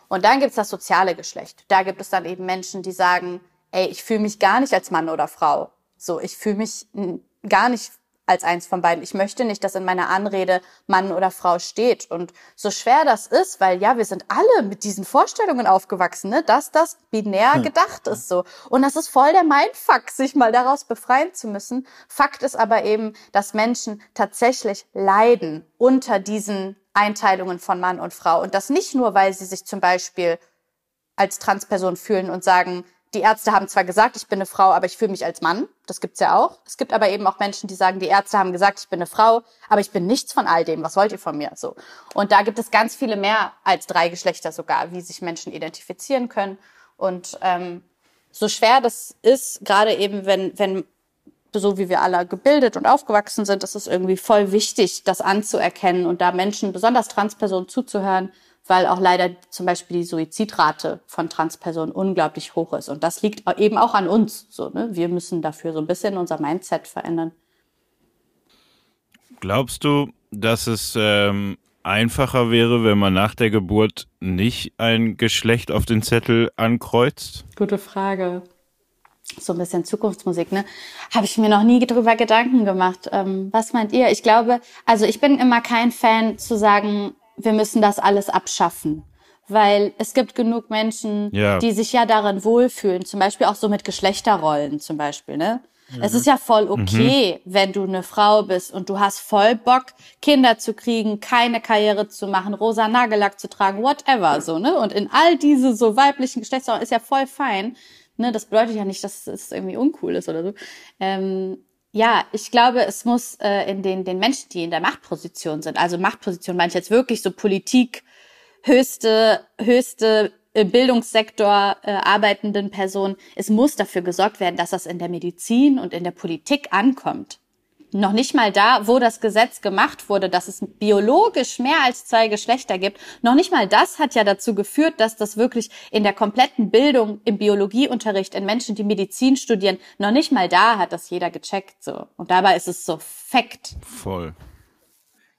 Und dann gibt es das soziale Geschlecht. Da gibt es dann eben Menschen, die sagen, ey, ich fühle mich gar nicht als Mann oder Frau. So, ich fühle mich gar nicht als eins von beiden. Ich möchte nicht, dass in meiner Anrede Mann oder Frau steht. Und so schwer das ist, weil ja, wir sind alle mit diesen Vorstellungen aufgewachsen, ne, dass das binär hm. gedacht ist so. Und das ist voll der Mindfuck, sich mal daraus befreien zu müssen. Fakt ist aber eben, dass Menschen tatsächlich leiden unter diesen Einteilungen von Mann und Frau. Und das nicht nur, weil sie sich zum Beispiel als Transperson fühlen und sagen, die Ärzte haben zwar gesagt, ich bin eine Frau, aber ich fühle mich als Mann. Das gibt's ja auch. Es gibt aber eben auch Menschen, die sagen, die Ärzte haben gesagt, ich bin eine Frau, aber ich bin nichts von all dem. Was wollt ihr von mir? So. Und da gibt es ganz viele mehr als drei Geschlechter sogar, wie sich Menschen identifizieren können. Und ähm, so schwer das ist, gerade eben, wenn, wenn so wie wir alle gebildet und aufgewachsen sind, ist es irgendwie voll wichtig, das anzuerkennen und da Menschen, besonders Transpersonen, zuzuhören, weil auch leider zum Beispiel die Suizidrate von Transpersonen unglaublich hoch ist. Und das liegt eben auch an uns. So, ne? Wir müssen dafür so ein bisschen unser Mindset verändern. Glaubst du, dass es ähm, einfacher wäre, wenn man nach der Geburt nicht ein Geschlecht auf den Zettel ankreuzt? Gute Frage. So ein bisschen Zukunftsmusik, ne? Habe ich mir noch nie drüber Gedanken gemacht. Ähm, was meint ihr? Ich glaube, also ich bin immer kein Fan zu sagen, wir müssen das alles abschaffen. Weil es gibt genug Menschen, ja. die sich ja darin wohlfühlen, zum Beispiel auch so mit Geschlechterrollen zum Beispiel, ne? Mhm. Es ist ja voll mhm. okay, mhm. wenn du eine Frau bist und du hast voll Bock, Kinder zu kriegen, keine Karriere zu machen, rosa Nagellack zu tragen, whatever, so, ne? Und in all diese so weiblichen Geschlechtsrollen ist ja voll fein. Ne, das bedeutet ja nicht, dass es irgendwie uncool ist oder so. Ähm, ja, ich glaube, es muss äh, in den, den Menschen, die in der Machtposition sind, also Machtposition meine ich jetzt wirklich so Politik, höchste, höchste im Bildungssektor äh, arbeitenden Personen, es muss dafür gesorgt werden, dass das in der Medizin und in der Politik ankommt noch nicht mal da, wo das Gesetz gemacht wurde, dass es biologisch mehr als zwei Geschlechter gibt, noch nicht mal das hat ja dazu geführt, dass das wirklich in der kompletten Bildung, im Biologieunterricht, in Menschen, die Medizin studieren, noch nicht mal da hat das jeder gecheckt, so. Und dabei ist es so Fakt. Voll.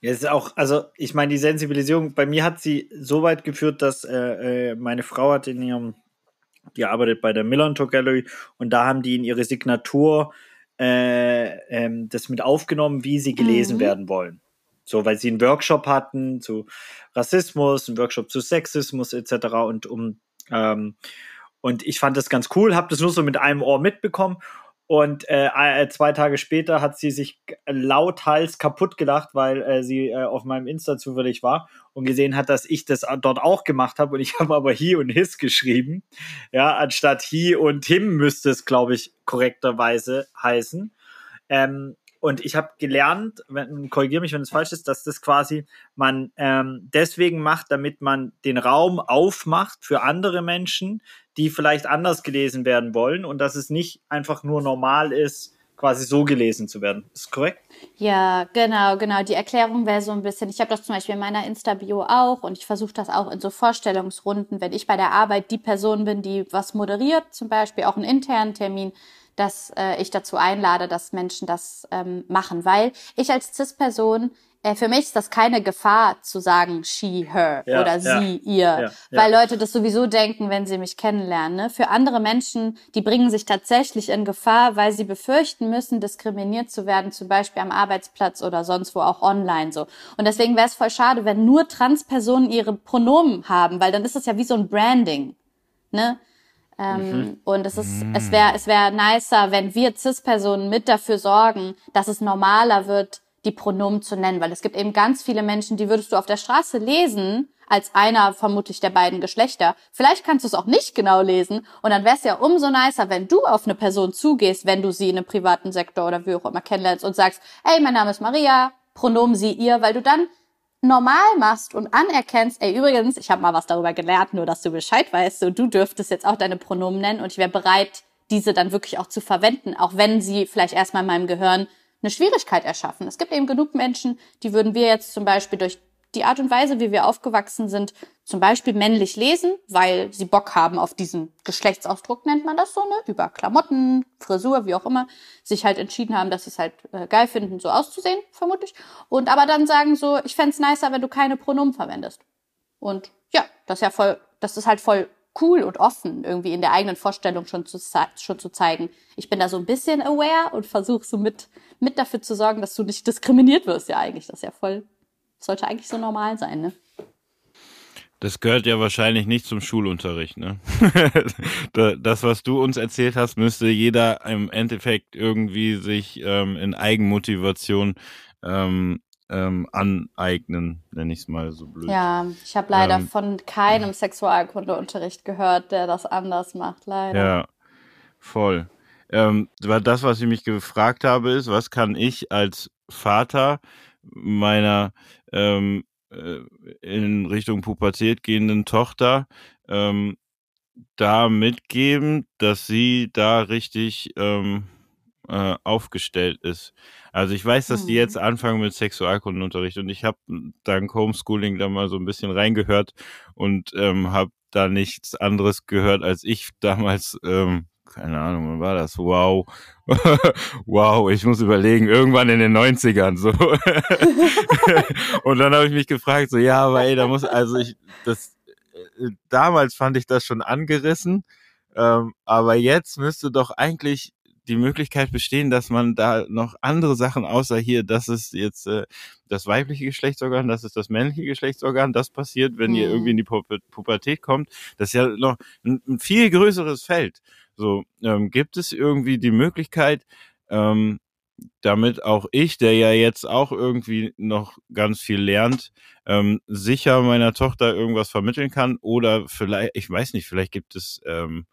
Ja, es ist auch, also ich meine, die Sensibilisierung, bei mir hat sie so weit geführt, dass äh, äh meine Frau hat in ihrem, die arbeitet bei der Millantor Gallery und da haben die in ihre Signatur äh, ähm, das mit aufgenommen, wie sie gelesen mhm. werden wollen. So, weil sie einen Workshop hatten zu Rassismus, einen Workshop zu Sexismus etc. Und um ähm, und ich fand das ganz cool, habe das nur so mit einem Ohr mitbekommen und äh, äh, zwei Tage später hat sie sich lauthals kaputt gelacht, weil äh, sie äh, auf meinem Insta zufällig war und gesehen hat, dass ich das dort auch gemacht habe. Und ich habe aber he und his geschrieben. Ja, anstatt he und him müsste es, glaube ich, korrekterweise heißen. Ähm, und ich habe gelernt, korrigiere mich, wenn es falsch ist, dass das quasi man ähm, deswegen macht, damit man den Raum aufmacht für andere Menschen, die vielleicht anders gelesen werden wollen und dass es nicht einfach nur normal ist, quasi so gelesen zu werden. Ist korrekt? Ja, genau, genau. Die Erklärung wäre so ein bisschen, ich habe das zum Beispiel in meiner Insta-Bio auch und ich versuche das auch in so Vorstellungsrunden, wenn ich bei der Arbeit die Person bin, die was moderiert, zum Beispiel auch einen internen Termin, dass äh, ich dazu einlade, dass Menschen das ähm, machen, weil ich als CIS-Person äh, für mich ist das keine Gefahr zu sagen she, her ja, oder sie, ja, ihr, ja, weil Leute das sowieso denken, wenn sie mich kennenlernen. Ne? Für andere Menschen, die bringen sich tatsächlich in Gefahr, weil sie befürchten müssen, diskriminiert zu werden, zum Beispiel am Arbeitsplatz oder sonst wo auch online so. Und deswegen wäre es voll schade, wenn nur Transpersonen ihre Pronomen haben, weil dann ist das ja wie so ein Branding. Ne? Ähm, mhm. Und es ist, mhm. es wäre, es wäre nicer, wenn wir CIS-Personen mit dafür sorgen, dass es normaler wird, die Pronomen zu nennen, weil es gibt eben ganz viele Menschen, die würdest du auf der Straße lesen, als einer vermutlich der beiden Geschlechter. Vielleicht kannst du es auch nicht genau lesen und dann wäre es ja umso nicer, wenn du auf eine Person zugehst, wenn du sie in einem privaten Sektor oder wie auch immer kennenlernst und sagst, hey, mein Name ist Maria, Pronomen sie ihr, weil du dann normal machst und anerkennst, ey, übrigens, ich habe mal was darüber gelernt, nur dass du Bescheid weißt, so du dürftest jetzt auch deine Pronomen nennen und ich wäre bereit, diese dann wirklich auch zu verwenden, auch wenn sie vielleicht erstmal in meinem Gehirn eine Schwierigkeit erschaffen. Es gibt eben genug Menschen, die würden wir jetzt zum Beispiel durch die Art und Weise, wie wir aufgewachsen sind, zum Beispiel männlich lesen, weil sie Bock haben auf diesen Geschlechtsausdruck, nennt man das so, ne? Über Klamotten, Frisur, wie auch immer, sich halt entschieden haben, dass sie es halt äh, geil finden, so auszusehen, vermutlich. Und aber dann sagen so, ich fände nicer, wenn du keine Pronomen verwendest. Und ja, das ist ja voll, das ist halt voll cool und offen, irgendwie in der eigenen Vorstellung schon zu, schon zu zeigen. Ich bin da so ein bisschen aware und versuche so mit, mit dafür zu sorgen, dass du nicht diskriminiert wirst, ja eigentlich. Das ist ja voll, sollte eigentlich so normal sein, ne? Das gehört ja wahrscheinlich nicht zum Schulunterricht, ne? das, was du uns erzählt hast, müsste jeder im Endeffekt irgendwie sich ähm, in Eigenmotivation ähm, ähm, aneignen, nenne ich es mal so blöd. Ja, ich habe leider ähm, von keinem Sexualkundeunterricht gehört, der das anders macht, leider. Ja, voll. Ähm, das, was ich mich gefragt habe, ist, was kann ich als Vater meiner ähm, äh, in Richtung Pubertät gehenden Tochter ähm, da mitgeben, dass sie da richtig ähm, äh, aufgestellt ist. Also ich weiß, dass die jetzt mhm. anfangen mit Sexualkundenunterricht und ich habe dank Homeschooling da mal so ein bisschen reingehört und ähm, habe da nichts anderes gehört, als ich damals ähm, keine Ahnung, wann war das? Wow. wow, ich muss überlegen, irgendwann in den 90ern so. und dann habe ich mich gefragt, so, ja, aber ey, da muss, also ich, das, äh, damals fand ich das schon angerissen, ähm, aber jetzt müsste doch eigentlich die Möglichkeit bestehen, dass man da noch andere Sachen außer hier, das ist jetzt äh, das weibliche Geschlechtsorgan, das ist das männliche Geschlechtsorgan, das passiert, wenn mhm. ihr irgendwie in die Pu Pubertät kommt. Das ist ja noch ein, ein viel größeres Feld. So, ähm, gibt es irgendwie die Möglichkeit, ähm, damit auch ich, der ja jetzt auch irgendwie noch ganz viel lernt, ähm, sicher meiner Tochter irgendwas vermitteln kann oder vielleicht, ich weiß nicht, vielleicht gibt es ähm,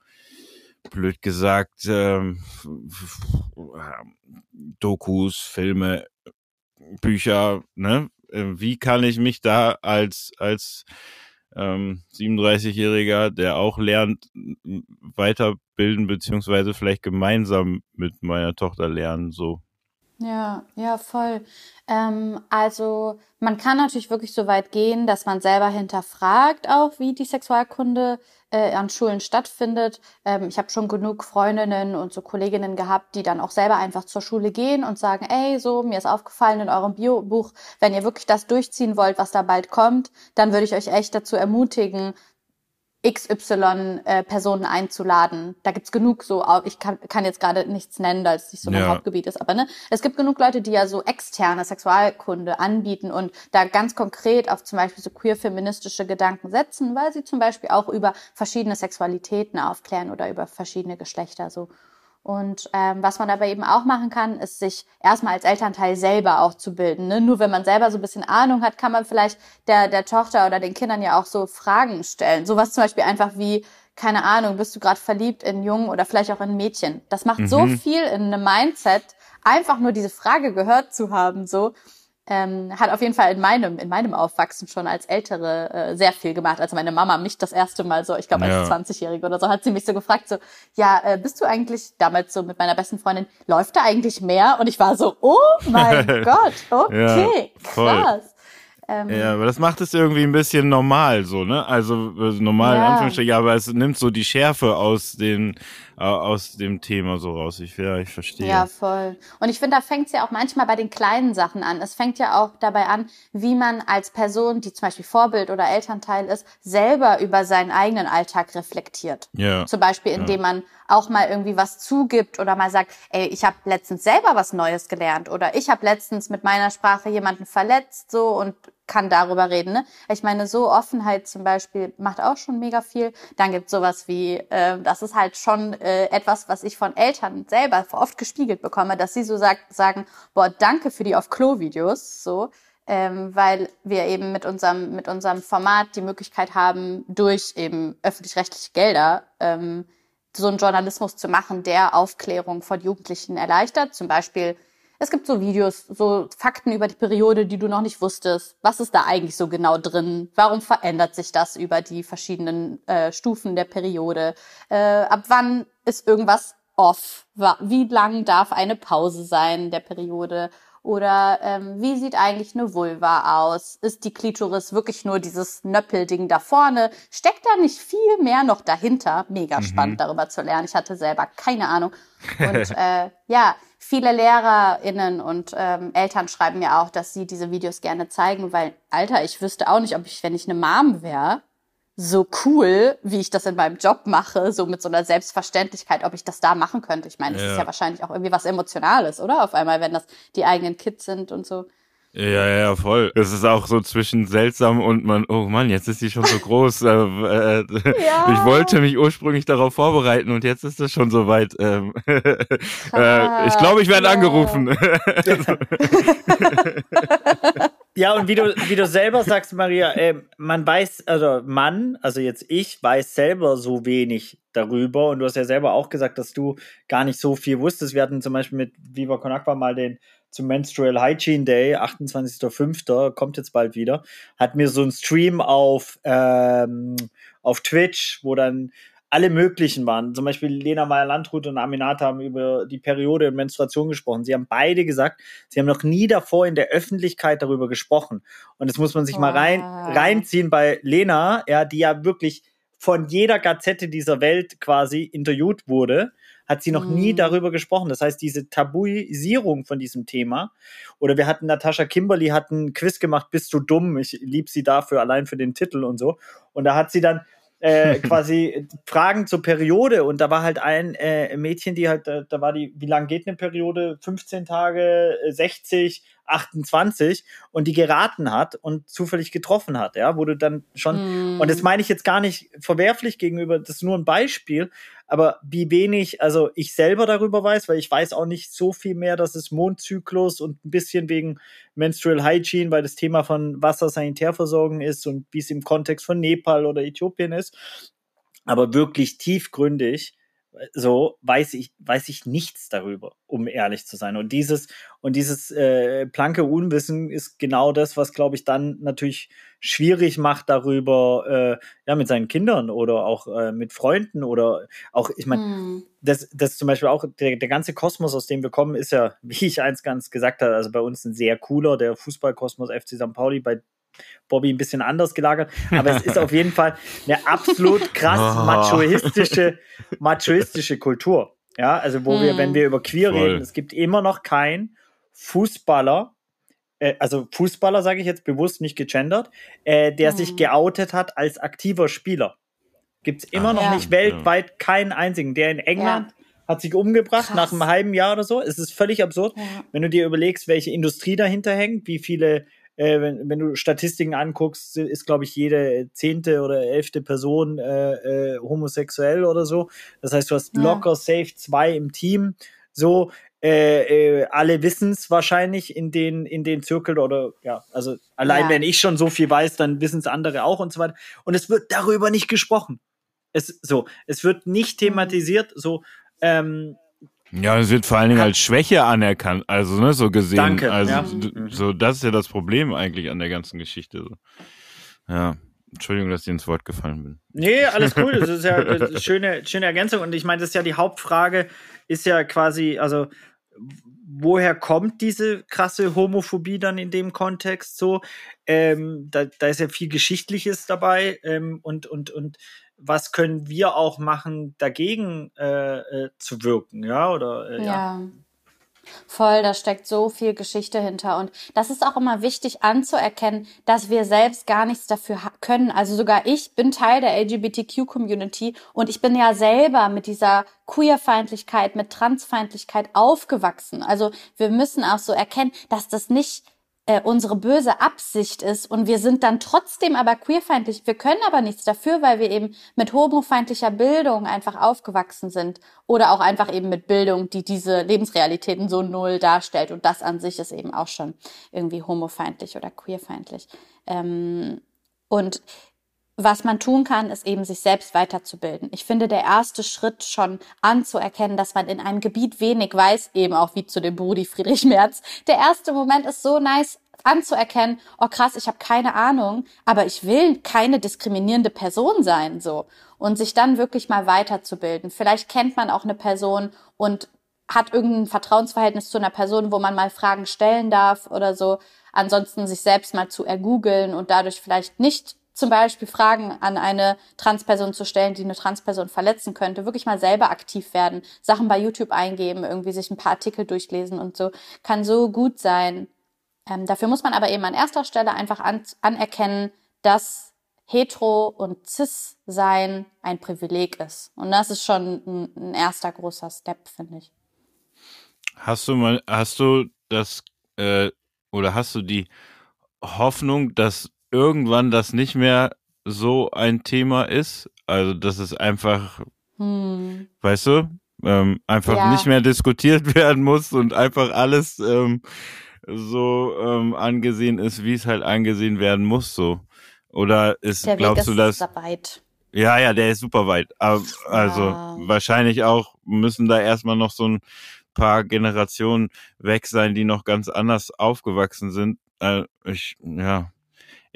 blöd gesagt ähm, Dokus, Filme, Bücher, ne? Äh, wie kann ich mich da als als ähm, 37-Jähriger, der auch lernt, weiterbilden, beziehungsweise vielleicht gemeinsam mit meiner Tochter lernen, so. Ja, ja, voll. Ähm, also man kann natürlich wirklich so weit gehen, dass man selber hinterfragt auch, wie die Sexualkunde äh, an Schulen stattfindet. Ähm, ich habe schon genug Freundinnen und so Kolleginnen gehabt, die dann auch selber einfach zur Schule gehen und sagen, ey, so, mir ist aufgefallen in eurem Biobuch, wenn ihr wirklich das durchziehen wollt, was da bald kommt, dann würde ich euch echt dazu ermutigen, XY-Personen äh, einzuladen. Da gibt's genug so, ich kann, kann jetzt gerade nichts nennen, weil es nicht so mein ja. Hauptgebiet ist, aber ne, es gibt genug Leute, die ja so externe Sexualkunde anbieten und da ganz konkret auf zum Beispiel so queer-feministische Gedanken setzen, weil sie zum Beispiel auch über verschiedene Sexualitäten aufklären oder über verschiedene Geschlechter so. Und ähm, was man aber eben auch machen kann, ist sich erstmal als Elternteil selber auch zu bilden. Ne? Nur wenn man selber so ein bisschen Ahnung hat, kann man vielleicht der, der Tochter oder den Kindern ja auch so Fragen stellen. Sowas zum Beispiel einfach wie, keine Ahnung, bist du gerade verliebt in Jungen oder vielleicht auch in Mädchen? Das macht mhm. so viel in einem Mindset, einfach nur diese Frage gehört zu haben, so ähm, hat auf jeden Fall in meinem, in meinem Aufwachsen schon als Ältere äh, sehr viel gemacht. Also meine Mama mich das erste Mal so, ich glaube als ja. 20-Jährige oder so, hat sie mich so gefragt, so, ja, äh, bist du eigentlich, damals so mit meiner besten Freundin, läuft da eigentlich mehr? Und ich war so, oh mein Gott, okay, ja, krass. Ähm, ja, aber das macht es irgendwie ein bisschen normal so, ne? Also äh, normal ja. in Anführungsstrichen, aber es nimmt so die Schärfe aus den aus dem Thema so raus. Ich, ja, ich verstehe. Ja, voll. Und ich finde, da fängt es ja auch manchmal bei den kleinen Sachen an. Es fängt ja auch dabei an, wie man als Person, die zum Beispiel Vorbild oder Elternteil ist, selber über seinen eigenen Alltag reflektiert. Ja. Zum Beispiel, indem ja. man auch mal irgendwie was zugibt oder mal sagt, ey, ich habe letztens selber was Neues gelernt oder ich habe letztens mit meiner Sprache jemanden verletzt so und kann darüber reden. Ne? Ich meine, so Offenheit zum Beispiel macht auch schon mega viel. Dann gibt sowas wie, äh, das ist halt schon äh, etwas, was ich von Eltern selber oft gespiegelt bekomme, dass sie so sagt, sagen, boah, danke für die Auf-Klo-Videos, so, ähm, weil wir eben mit unserem, mit unserem Format die Möglichkeit haben, durch eben öffentlich-rechtliche Gelder ähm, so einen Journalismus zu machen, der Aufklärung von Jugendlichen erleichtert. Zum Beispiel es gibt so Videos, so Fakten über die Periode, die du noch nicht wusstest. Was ist da eigentlich so genau drin? Warum verändert sich das über die verschiedenen äh, Stufen der Periode? Äh, ab wann ist irgendwas off? Wie lang darf eine Pause sein der Periode? Oder ähm, wie sieht eigentlich eine Vulva aus? Ist die Klitoris wirklich nur dieses Nöppelding da vorne? Steckt da nicht viel mehr noch dahinter? Mega mhm. spannend darüber zu lernen. Ich hatte selber keine Ahnung. Und äh, ja, viele LehrerInnen und ähm, Eltern schreiben mir auch, dass sie diese Videos gerne zeigen, weil, Alter, ich wüsste auch nicht, ob ich, wenn ich eine Mom wäre, so cool, wie ich das in meinem Job mache, so mit so einer Selbstverständlichkeit, ob ich das da machen könnte. Ich meine, es ja. ist ja wahrscheinlich auch irgendwie was Emotionales, oder? Auf einmal, wenn das die eigenen Kids sind und so. Ja, ja, voll. Es ist auch so zwischen seltsam und man, oh Mann, jetzt ist sie schon so groß. äh, äh, ja. Ich wollte mich ursprünglich darauf vorbereiten und jetzt ist es schon soweit. Ähm, äh, ich glaube, ich werde ja. angerufen. ja, und wie du, wie du selber sagst, Maria, äh, man weiß, also Mann, also jetzt ich, weiß selber so wenig darüber. Und du hast ja selber auch gesagt, dass du gar nicht so viel wusstest. Wir hatten zum Beispiel mit Viva Con Aqua mal den zum Menstrual Hygiene Day, 28.05., kommt jetzt bald wieder, hat mir so ein Stream auf, ähm, auf Twitch, wo dann alle möglichen waren. Zum Beispiel Lena Meyer-Landrut und Aminata haben über die Periode und Menstruation gesprochen. Sie haben beide gesagt, sie haben noch nie davor in der Öffentlichkeit darüber gesprochen. Und das muss man sich wow. mal rein, reinziehen bei Lena, ja, die ja wirklich von jeder Gazette dieser Welt quasi interviewt wurde hat sie noch mhm. nie darüber gesprochen. Das heißt, diese Tabuisierung von diesem Thema. Oder wir hatten Natascha Kimberly hat einen Quiz gemacht, bist du dumm? Ich lieb sie dafür, allein für den Titel und so. Und da hat sie dann äh, quasi Fragen zur Periode und da war halt ein äh, Mädchen, die halt, da, da war die, wie lang geht eine Periode? 15 Tage, 60, 28 und die geraten hat und zufällig getroffen hat, ja, wo du dann schon, mm. und das meine ich jetzt gar nicht verwerflich gegenüber, das ist nur ein Beispiel, aber wie wenig, also ich selber darüber weiß, weil ich weiß auch nicht so viel mehr, dass es Mondzyklus und ein bisschen wegen Menstrual Hygiene, weil das Thema von Wassersanitärversorgung ist und wie es im Kontext von Nepal oder Äthiopien ist, aber wirklich tiefgründig so weiß ich weiß ich nichts darüber, um ehrlich zu sein. Und dieses und dieses äh, planke Unwissen ist genau das, was glaube ich dann natürlich schwierig macht darüber, äh, ja mit seinen Kindern oder auch äh, mit Freunden oder auch ich meine, hm. das das zum Beispiel auch der, der ganze Kosmos, aus dem wir kommen, ist ja, wie ich eins ganz gesagt habe, also bei uns ein sehr cooler der Fußballkosmos FC St. Pauli, bei Bobby ein bisschen anders gelagert, aber es ist auf jeden Fall eine absolut krass oh. machoistische, machoistische Kultur. Ja, also wo hm. wir, wenn wir über queer Voll. reden, es gibt immer noch keinen Fußballer, äh, also Fußballer sage ich jetzt bewusst nicht gegendert, äh, der hm. sich geoutet hat als aktiver Spieler. Gibt es immer ah, noch ja. nicht weltweit keinen einzigen, der in England ja hat sich umgebracht Krass. nach einem halben Jahr oder so. Es ist völlig absurd, ja. wenn du dir überlegst, welche Industrie dahinter hängt, wie viele äh, wenn, wenn du Statistiken anguckst, ist, glaube ich, jede zehnte oder elfte Person äh, äh, homosexuell oder so. Das heißt, du hast ja. locker safe zwei im Team. So, äh, äh, alle wissen es wahrscheinlich in den, in den Zirkeln oder ja, also allein ja. wenn ich schon so viel weiß, dann wissen es andere auch und so weiter. Und es wird darüber nicht gesprochen. Es, so, es wird nicht mhm. thematisiert, so, ähm, ja, es wird vor allen Dingen als Schwäche anerkannt, also ne, so gesehen. Danke, also ja. so, das ist ja das Problem eigentlich an der ganzen Geschichte. So. Ja. Entschuldigung, dass ich ins Wort gefallen bin. Nee, alles cool. Das ist ja eine schöne, schöne Ergänzung. Und ich meine, das ist ja die Hauptfrage, ist ja quasi, also woher kommt diese krasse Homophobie dann in dem Kontext so? Ähm, da, da ist ja viel Geschichtliches dabei ähm, und, und, und was können wir auch machen, dagegen äh, äh, zu wirken, ja, oder äh, ja. ja. Voll, da steckt so viel Geschichte hinter. Und das ist auch immer wichtig anzuerkennen, dass wir selbst gar nichts dafür können. Also sogar ich bin Teil der LGBTQ-Community und ich bin ja selber mit dieser Queerfeindlichkeit, mit Transfeindlichkeit aufgewachsen. Also wir müssen auch so erkennen, dass das nicht äh, unsere böse Absicht ist und wir sind dann trotzdem aber queerfeindlich. Wir können aber nichts dafür, weil wir eben mit homofeindlicher Bildung einfach aufgewachsen sind oder auch einfach eben mit Bildung, die diese Lebensrealitäten so null darstellt und das an sich ist eben auch schon irgendwie homofeindlich oder queerfeindlich. Ähm, und was man tun kann, ist eben sich selbst weiterzubilden. Ich finde, der erste Schritt schon anzuerkennen, dass man in einem Gebiet wenig weiß, eben auch wie zu dem Brudi Friedrich Merz. Der erste Moment ist so nice anzuerkennen, oh krass, ich habe keine Ahnung, aber ich will keine diskriminierende Person sein, so. Und sich dann wirklich mal weiterzubilden. Vielleicht kennt man auch eine Person und hat irgendein Vertrauensverhältnis zu einer Person, wo man mal Fragen stellen darf oder so. Ansonsten sich selbst mal zu ergoogeln und dadurch vielleicht nicht zum Beispiel Fragen an eine Transperson zu stellen, die eine Transperson verletzen könnte, wirklich mal selber aktiv werden, Sachen bei YouTube eingeben, irgendwie sich ein paar Artikel durchlesen und so, kann so gut sein. Ähm, dafür muss man aber eben an erster Stelle einfach an, anerkennen, dass hetero und cis sein ein Privileg ist. Und das ist schon ein, ein erster großer Step, finde ich. Hast du mal, hast du das äh, oder hast du die Hoffnung, dass irgendwann das nicht mehr so ein Thema ist? Also, dass es einfach, hm. weißt du, ähm, einfach ja. nicht mehr diskutiert werden muss und einfach alles ähm, so ähm, angesehen ist, wie es halt angesehen werden muss, so. Oder ist, der glaubst Weg du, dass. Weit. Ja, ja, der ist super weit. Aber, also ja. wahrscheinlich auch müssen da erstmal noch so ein paar Generationen weg sein, die noch ganz anders aufgewachsen sind. Äh, ich, ja,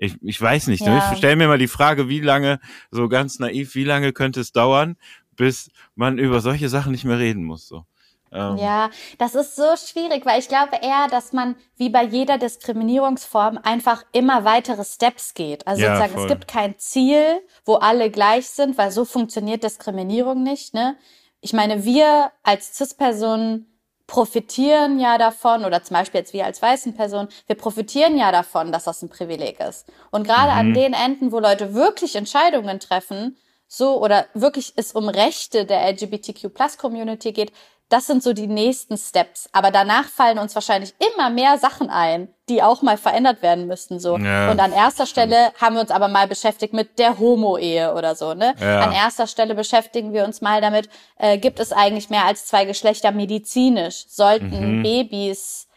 ich, ich weiß nicht. Ne? Ja. Ich stelle mir mal die Frage, wie lange, so ganz naiv, wie lange könnte es dauern, bis man über solche Sachen nicht mehr reden muss. So. Ähm. Ja, das ist so schwierig, weil ich glaube eher, dass man wie bei jeder Diskriminierungsform einfach immer weitere Steps geht. Also ja, sozusagen, voll. es gibt kein Ziel, wo alle gleich sind, weil so funktioniert Diskriminierung nicht. Ne? Ich meine, wir als CIS-Personen profitieren ja davon, oder zum Beispiel jetzt wir als weißen Personen, wir profitieren ja davon, dass das ein Privileg ist. Und gerade mhm. an den Enden, wo Leute wirklich Entscheidungen treffen, so oder wirklich es um Rechte der LGBTQ-Plus-Community geht, das sind so die nächsten Steps. Aber danach fallen uns wahrscheinlich immer mehr Sachen ein, die auch mal verändert werden müssten. So. Ja, und an erster Stelle haben wir uns aber mal beschäftigt mit der Homo-Ehe oder so. Ne? Ja. An erster Stelle beschäftigen wir uns mal damit, äh, gibt es eigentlich mehr als zwei Geschlechter medizinisch? Sollten mhm. Babys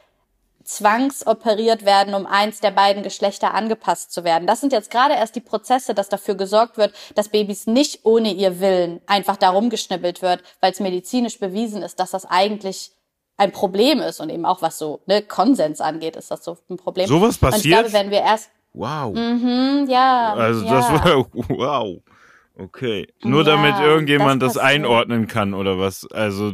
zwangsoperiert werden, um eins der beiden Geschlechter angepasst zu werden. Das sind jetzt gerade erst die Prozesse, dass dafür gesorgt wird, dass Babys nicht ohne ihr Willen einfach darum geschnibbelt wird, weil es medizinisch bewiesen ist, dass das eigentlich ein Problem ist und eben auch was so ne, Konsens angeht, ist das so ein Problem. Sowas passiert. Und ich glaube, wenn wir erst Wow. Mhm, ja. Also ja. das war wow. Okay. Nur ja, damit irgendjemand das, das einordnen kann oder was? Also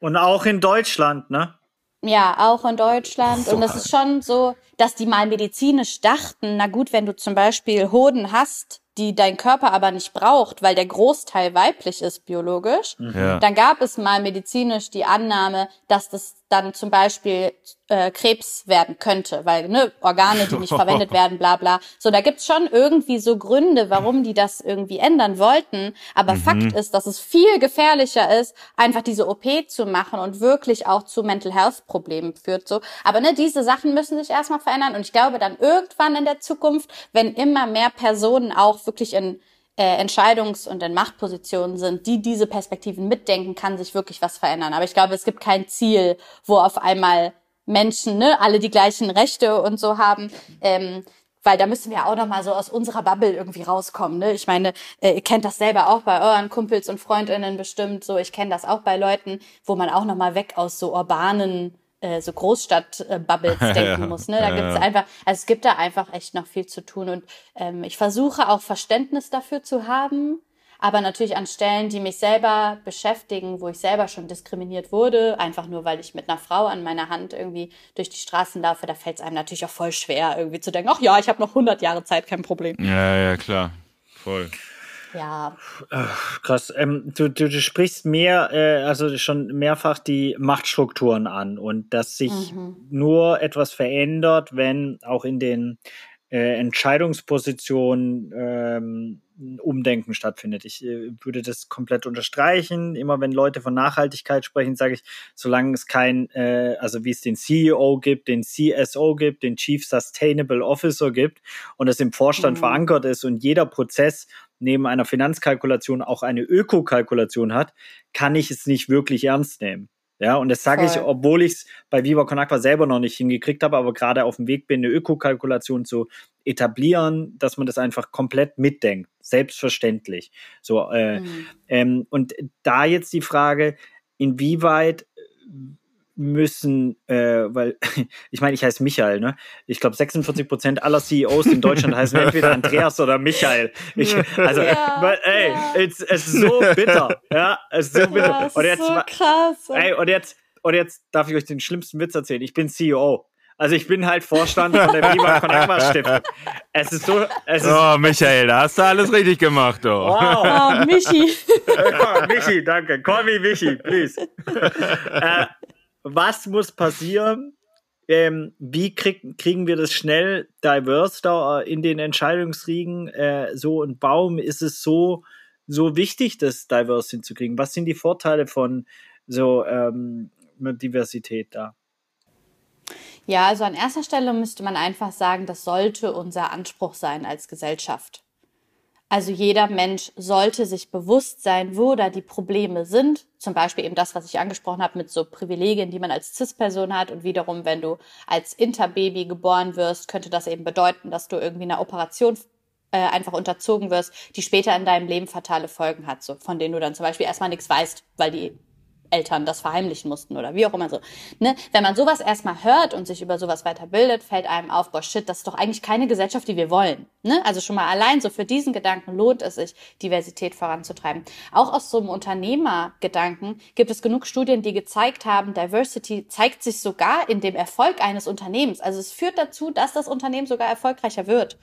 und auch in Deutschland, ne? Ja, auch in Deutschland. So und es ist schon so, dass die mal medizinisch dachten, na gut, wenn du zum Beispiel Hoden hast, die dein Körper aber nicht braucht, weil der Großteil weiblich ist biologisch, ja. dann gab es mal medizinisch die Annahme, dass das dann zum Beispiel äh, Krebs werden könnte, weil ne, Organe, die nicht verwendet werden, bla bla. So, da gibt's schon irgendwie so Gründe, warum die das irgendwie ändern wollten. Aber mhm. Fakt ist, dass es viel gefährlicher ist, einfach diese OP zu machen und wirklich auch zu Mental Health Problemen führt. So, aber ne, diese Sachen müssen sich erstmal verändern. Und ich glaube, dann irgendwann in der Zukunft, wenn immer mehr Personen auch wirklich in äh, Entscheidungs- und in Machtpositionen sind, die diese Perspektiven mitdenken, kann sich wirklich was verändern. Aber ich glaube, es gibt kein Ziel, wo auf einmal Menschen, ne, alle die gleichen Rechte und so haben. Ähm, weil da müssen wir auch noch mal so aus unserer Bubble irgendwie rauskommen. Ne? Ich meine, äh, ihr kennt das selber auch bei euren Kumpels und Freundinnen bestimmt. So, ich kenne das auch bei Leuten, wo man auch noch mal weg aus so urbanen äh, so Großstadt-Bubbles denken muss. Ne? Da gibt's einfach, also es gibt da einfach echt noch viel zu tun. Und ähm, ich versuche auch Verständnis dafür zu haben, aber natürlich an Stellen, die mich selber beschäftigen, wo ich selber schon diskriminiert wurde, einfach nur weil ich mit einer Frau an meiner Hand irgendwie durch die Straßen laufe, da fällt es einem natürlich auch voll schwer, irgendwie zu denken, ach ja, ich habe noch 100 Jahre Zeit, kein Problem. Ja, ja, klar, voll. Ja. Ach, krass. Ähm, du, du, du sprichst mehr, äh, also schon mehrfach die Machtstrukturen an und dass sich mhm. nur etwas verändert, wenn auch in den äh, Entscheidungspositionen ähm, Umdenken stattfindet. Ich äh, würde das komplett unterstreichen. Immer wenn Leute von Nachhaltigkeit sprechen, sage ich, solange es kein, äh, also wie es den CEO gibt, den CSO gibt, den Chief Sustainable Officer gibt und es im Vorstand mhm. verankert ist und jeder Prozess neben einer Finanzkalkulation auch eine Ökokalkulation hat, kann ich es nicht wirklich ernst nehmen. Ja, und das sage ich, obwohl ich es bei Viva Con Aqua selber noch nicht hingekriegt habe, aber gerade auf dem Weg bin, eine Ökokalkulation zu etablieren, dass man das einfach komplett mitdenkt, selbstverständlich. So äh, mhm. ähm, und da jetzt die Frage, inwieweit müssen, äh, weil ich meine, ich heiße Michael, ne? Ich glaube, 46 Prozent aller CEOs in Deutschland heißen entweder Andreas oder Michael. Ich, also, ja, weil, ey, ja. es, ist so bitter, ja, es ist so bitter. Ja, und jetzt, so krass. Ey, und jetzt, und jetzt darf ich euch den schlimmsten Witz erzählen. Ich bin CEO. Also ich bin halt Vorstand von der Viva Con Agua Stiftung. Es ist so. Es ist oh, Michael, da hast du alles richtig gemacht, oh. Wow. Oh, Michi. oh, Michi, danke. Call me Michi, please. äh, was muss passieren? Ähm, wie krieg, kriegen wir das schnell diverse da in den Entscheidungsriegen? Äh, so und warum ist es so, so wichtig, das diverse hinzukriegen? Was sind die Vorteile von so ähm, Diversität da? Ja, also an erster Stelle müsste man einfach sagen, das sollte unser Anspruch sein als Gesellschaft. Also jeder Mensch sollte sich bewusst sein, wo da die Probleme sind. Zum Beispiel eben das, was ich angesprochen habe mit so Privilegien, die man als CIS-Person hat. Und wiederum, wenn du als Interbaby geboren wirst, könnte das eben bedeuten, dass du irgendwie einer Operation äh, einfach unterzogen wirst, die später in deinem Leben fatale Folgen hat, so von denen du dann zum Beispiel erstmal nichts weißt, weil die Eltern das verheimlichen mussten oder wie auch immer so. Ne? Wenn man sowas erstmal hört und sich über sowas weiterbildet, fällt einem auf, boah, shit, das ist doch eigentlich keine Gesellschaft, die wir wollen. Ne? Also schon mal allein so für diesen Gedanken lohnt es sich, Diversität voranzutreiben. Auch aus so einem Unternehmergedanken gibt es genug Studien, die gezeigt haben, Diversity zeigt sich sogar in dem Erfolg eines Unternehmens. Also es führt dazu, dass das Unternehmen sogar erfolgreicher wird.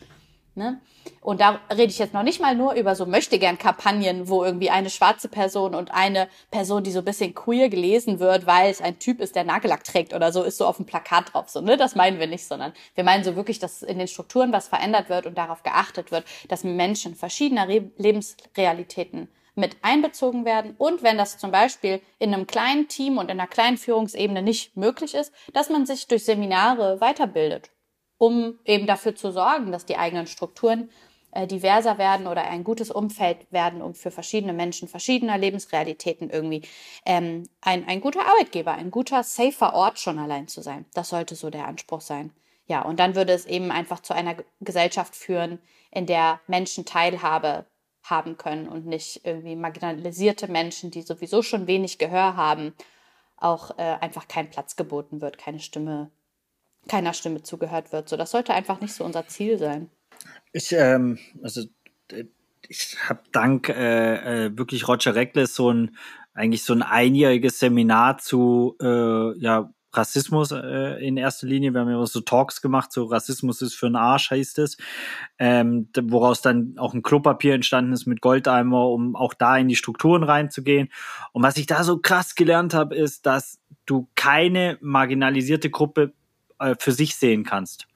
Ne? Und da rede ich jetzt noch nicht mal nur über so Möchtegern-Kampagnen, wo irgendwie eine schwarze Person und eine Person, die so ein bisschen queer gelesen wird, weil es ein Typ ist, der Nagellack trägt oder so, ist so auf dem Plakat drauf. So, ne? Das meinen wir nicht, sondern wir meinen so wirklich, dass in den Strukturen was verändert wird und darauf geachtet wird, dass Menschen verschiedener Re Lebensrealitäten mit einbezogen werden und wenn das zum Beispiel in einem kleinen Team und in einer kleinen Führungsebene nicht möglich ist, dass man sich durch Seminare weiterbildet um eben dafür zu sorgen, dass die eigenen Strukturen äh, diverser werden oder ein gutes Umfeld werden, um für verschiedene Menschen verschiedener Lebensrealitäten irgendwie ähm, ein, ein guter Arbeitgeber, ein guter, safer Ort schon allein zu sein. Das sollte so der Anspruch sein. Ja, und dann würde es eben einfach zu einer Gesellschaft führen, in der Menschen Teilhabe haben können und nicht irgendwie marginalisierte Menschen, die sowieso schon wenig Gehör haben, auch äh, einfach kein Platz geboten wird, keine Stimme keiner Stimme zugehört wird. So, das sollte einfach nicht so unser Ziel sein. Ich, ähm, also ich habe dank äh, äh, wirklich Roger Reckless so ein eigentlich so ein einjähriges Seminar zu äh, ja Rassismus äh, in erster Linie. Wir haben ja so Talks gemacht, so Rassismus ist für einen Arsch, heißt es. Ähm, woraus dann auch ein Klopapier entstanden ist mit Goldeimer, um auch da in die Strukturen reinzugehen. Und was ich da so krass gelernt habe, ist, dass du keine marginalisierte Gruppe äh, für sich sehen kannst.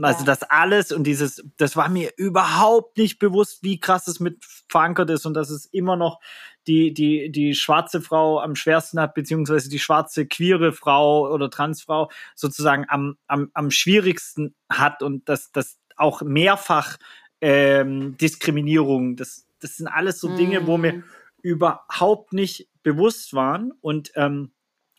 Also ja. das alles und dieses, das war mir überhaupt nicht bewusst, wie krass es mit verankert ist und dass es immer noch die, die, die schwarze Frau am schwersten hat, beziehungsweise die schwarze queere Frau oder Transfrau sozusagen am, am, am schwierigsten hat und dass das auch mehrfach ähm, Diskriminierung, das, das sind alles so Dinge, mm. wo mir mhm. überhaupt nicht bewusst waren und ähm,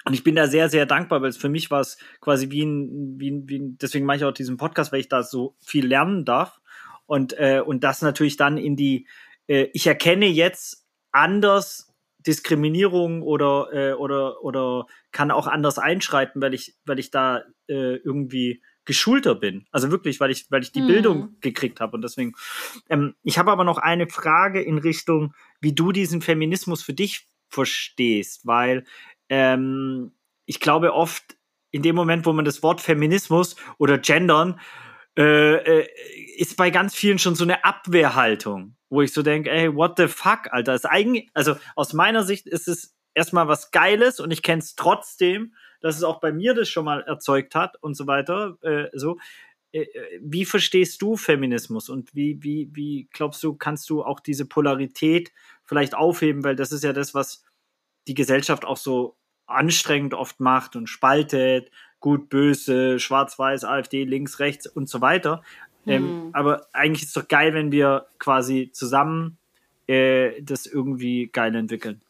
und ich bin da sehr, sehr dankbar, weil es für mich war es quasi wie ein, wie ein, wie ein, deswegen mache ich auch diesen Podcast, weil ich da so viel lernen darf. Und, äh, und das natürlich dann in die, äh, ich erkenne jetzt anders Diskriminierung oder, äh, oder, oder kann auch anders einschreiten, weil ich, weil ich da äh, irgendwie geschulter bin. Also wirklich, weil ich, weil ich die mhm. Bildung gekriegt habe. Und deswegen, ähm, ich habe aber noch eine Frage in Richtung, wie du diesen Feminismus für dich verstehst, weil ähm, ich glaube oft in dem Moment, wo man das Wort Feminismus oder Gendern äh, äh, ist bei ganz vielen schon so eine Abwehrhaltung, wo ich so denke, ey, what the fuck, Alter, ist eigentlich, also aus meiner Sicht ist es erstmal was Geiles und ich kenne es trotzdem, dass es auch bei mir das schon mal erzeugt hat und so weiter. Äh, so, äh, äh, wie verstehst du Feminismus und wie, wie, wie glaubst du, kannst du auch diese Polarität vielleicht aufheben, weil das ist ja das, was die Gesellschaft auch so anstrengend oft macht und spaltet, gut, böse, schwarz-weiß, AfD, links, rechts und so weiter. Ähm, hm. aber eigentlich ist es doch geil, wenn wir quasi zusammen äh, das irgendwie geil entwickeln.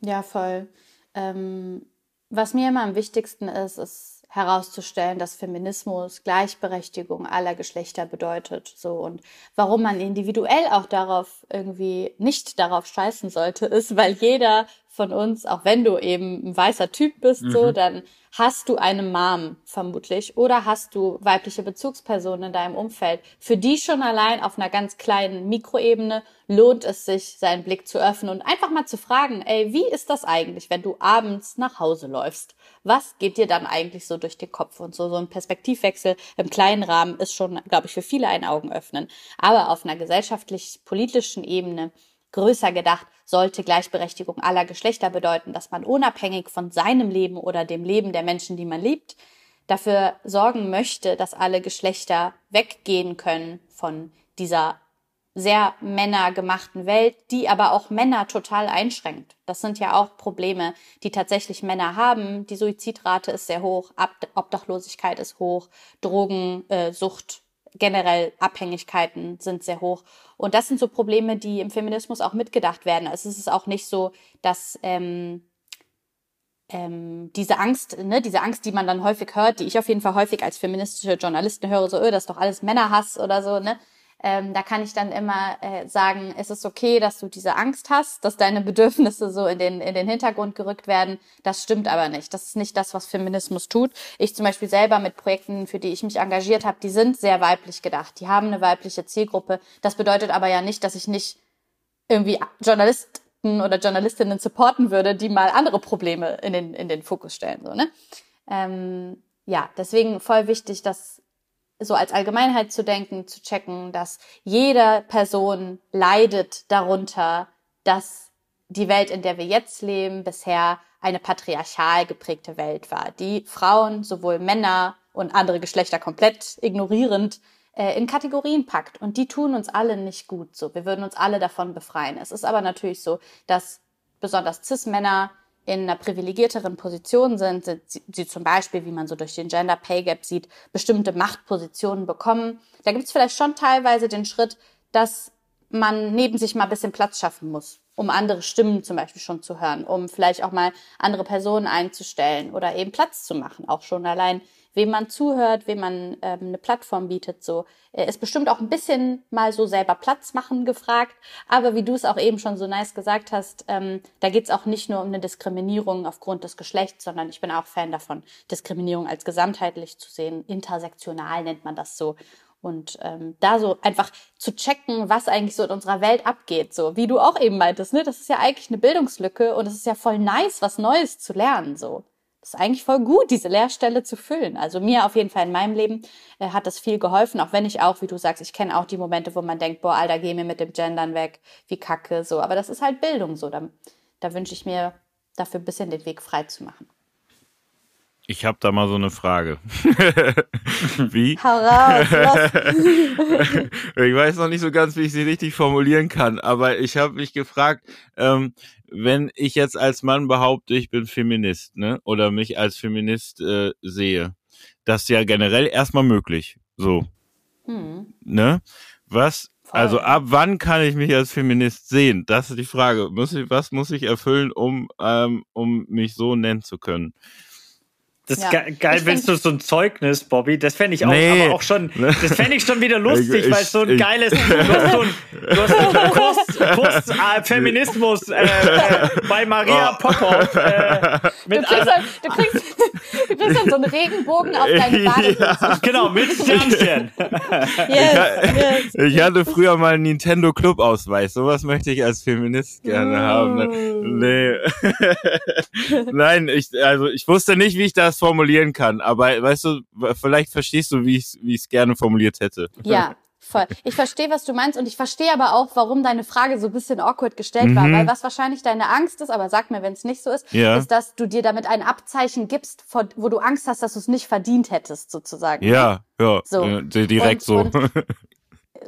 Ja, voll. Ähm, was mir immer am wichtigsten ist, ist herauszustellen, dass Feminismus Gleichberechtigung aller Geschlechter bedeutet, so und warum man individuell auch darauf irgendwie nicht darauf scheißen sollte, ist, weil jeder von uns, auch wenn du eben ein weißer Typ bist, mhm. so, dann hast du eine Mom vermutlich oder hast du weibliche Bezugspersonen in deinem Umfeld. Für die schon allein auf einer ganz kleinen Mikroebene lohnt es sich, seinen Blick zu öffnen und einfach mal zu fragen, ey, wie ist das eigentlich, wenn du abends nach Hause läufst? Was geht dir dann eigentlich so durch den Kopf? Und so, so ein Perspektivwechsel im kleinen Rahmen ist schon, glaube ich, für viele ein Augenöffnen. Aber auf einer gesellschaftlich-politischen Ebene größer gedacht, sollte Gleichberechtigung aller Geschlechter bedeuten, dass man unabhängig von seinem Leben oder dem Leben der Menschen, die man liebt, dafür sorgen möchte, dass alle Geschlechter weggehen können von dieser sehr männergemachten Welt, die aber auch Männer total einschränkt. Das sind ja auch Probleme, die tatsächlich Männer haben. Die Suizidrate ist sehr hoch, Obdachlosigkeit ist hoch, Drogensucht generell Abhängigkeiten sind sehr hoch. Und das sind so Probleme, die im Feminismus auch mitgedacht werden. Also es ist auch nicht so, dass ähm, ähm, diese Angst, ne, diese Angst, die man dann häufig hört, die ich auf jeden Fall häufig als feministische Journalistin höre, so, öh, das ist doch alles Männerhass oder so, ne? Ähm, da kann ich dann immer äh, sagen, es ist okay, dass du diese Angst hast, dass deine Bedürfnisse so in den, in den Hintergrund gerückt werden. Das stimmt aber nicht. Das ist nicht das, was Feminismus tut. Ich zum Beispiel selber mit Projekten, für die ich mich engagiert habe, die sind sehr weiblich gedacht. Die haben eine weibliche Zielgruppe. Das bedeutet aber ja nicht, dass ich nicht irgendwie Journalisten oder Journalistinnen supporten würde, die mal andere Probleme in den, in den Fokus stellen. So, ne? Ähm, ja, deswegen voll wichtig, dass so als Allgemeinheit zu denken, zu checken, dass jede Person leidet darunter, dass die Welt, in der wir jetzt leben, bisher eine patriarchal geprägte Welt war, die Frauen, sowohl Männer und andere Geschlechter komplett ignorierend äh, in Kategorien packt. Und die tun uns alle nicht gut so. Wir würden uns alle davon befreien. Es ist aber natürlich so, dass besonders Cis-Männer in einer privilegierteren Position sind, sind sie, sie, zum Beispiel, wie man so durch den Gender Pay Gap sieht, bestimmte Machtpositionen bekommen. Da gibt es vielleicht schon teilweise den Schritt, dass man neben sich mal ein bisschen Platz schaffen muss, um andere Stimmen zum Beispiel schon zu hören, um vielleicht auch mal andere Personen einzustellen oder eben Platz zu machen, auch schon allein wem man zuhört, wem man ähm, eine Plattform bietet. So ist bestimmt auch ein bisschen mal so selber Platz machen gefragt. Aber wie du es auch eben schon so nice gesagt hast, ähm, da geht's auch nicht nur um eine Diskriminierung aufgrund des Geschlechts, sondern ich bin auch Fan davon, Diskriminierung als gesamtheitlich zu sehen. Intersektional nennt man das so. Und ähm, da so einfach zu checken, was eigentlich so in unserer Welt abgeht, so wie du auch eben meintest, ne? Das ist ja eigentlich eine Bildungslücke und es ist ja voll nice, was Neues zu lernen, so ist eigentlich voll gut, diese Leerstelle zu füllen. Also mir auf jeden Fall in meinem Leben äh, hat das viel geholfen, auch wenn ich auch, wie du sagst, ich kenne auch die Momente, wo man denkt, boah, Alter, geh mir mit dem Gendern weg, wie kacke, so. Aber das ist halt Bildung, so. Da, da wünsche ich mir dafür ein bisschen den Weg frei zu machen. Ich habe da mal so eine Frage. wie? Hau raus, ich weiß noch nicht so ganz, wie ich sie richtig formulieren kann, aber ich habe mich gefragt, ähm, wenn ich jetzt als Mann behaupte, ich bin Feminist, ne, oder mich als Feminist äh, sehe, das ist ja generell erstmal möglich, so, hm. ne? Was, Voll. also ab wann kann ich mich als Feminist sehen? Das ist die Frage. Muss ich, was muss ich erfüllen, um, ähm, um mich so nennen zu können? Das ist ja. geil, wenn du so ein Zeugnis, Bobby, das fände ich auch, nee. aber auch schon, das fände ich schon wieder lustig, ich, weil so ein ich, geiles, du hast so ein, du hast so einen Kurs, Kurs äh, Feminismus äh, äh, bei Maria oh. Popov. Äh, mit du, kriegst dann, du, kriegst, du kriegst dann so einen Regenbogen auf deine Badehose. Ja. Genau, mit Sternchen. yes, yes. Ich hatte früher mal einen Nintendo Club Ausweis, sowas möchte ich als Feminist gerne mm. haben. Nee. Nein, ich, also ich wusste nicht, wie ich das formulieren kann, aber weißt du, vielleicht verstehst du, wie ich es wie ich's gerne formuliert hätte. Ja, voll. Ich verstehe, was du meinst und ich verstehe aber auch, warum deine Frage so ein bisschen awkward gestellt mhm. war, weil was wahrscheinlich deine Angst ist, aber sag mir, wenn es nicht so ist, ja. ist, dass du dir damit ein Abzeichen gibst, wo du Angst hast, dass du es nicht verdient hättest, sozusagen. Ja, ja, so. direkt und, so. Und,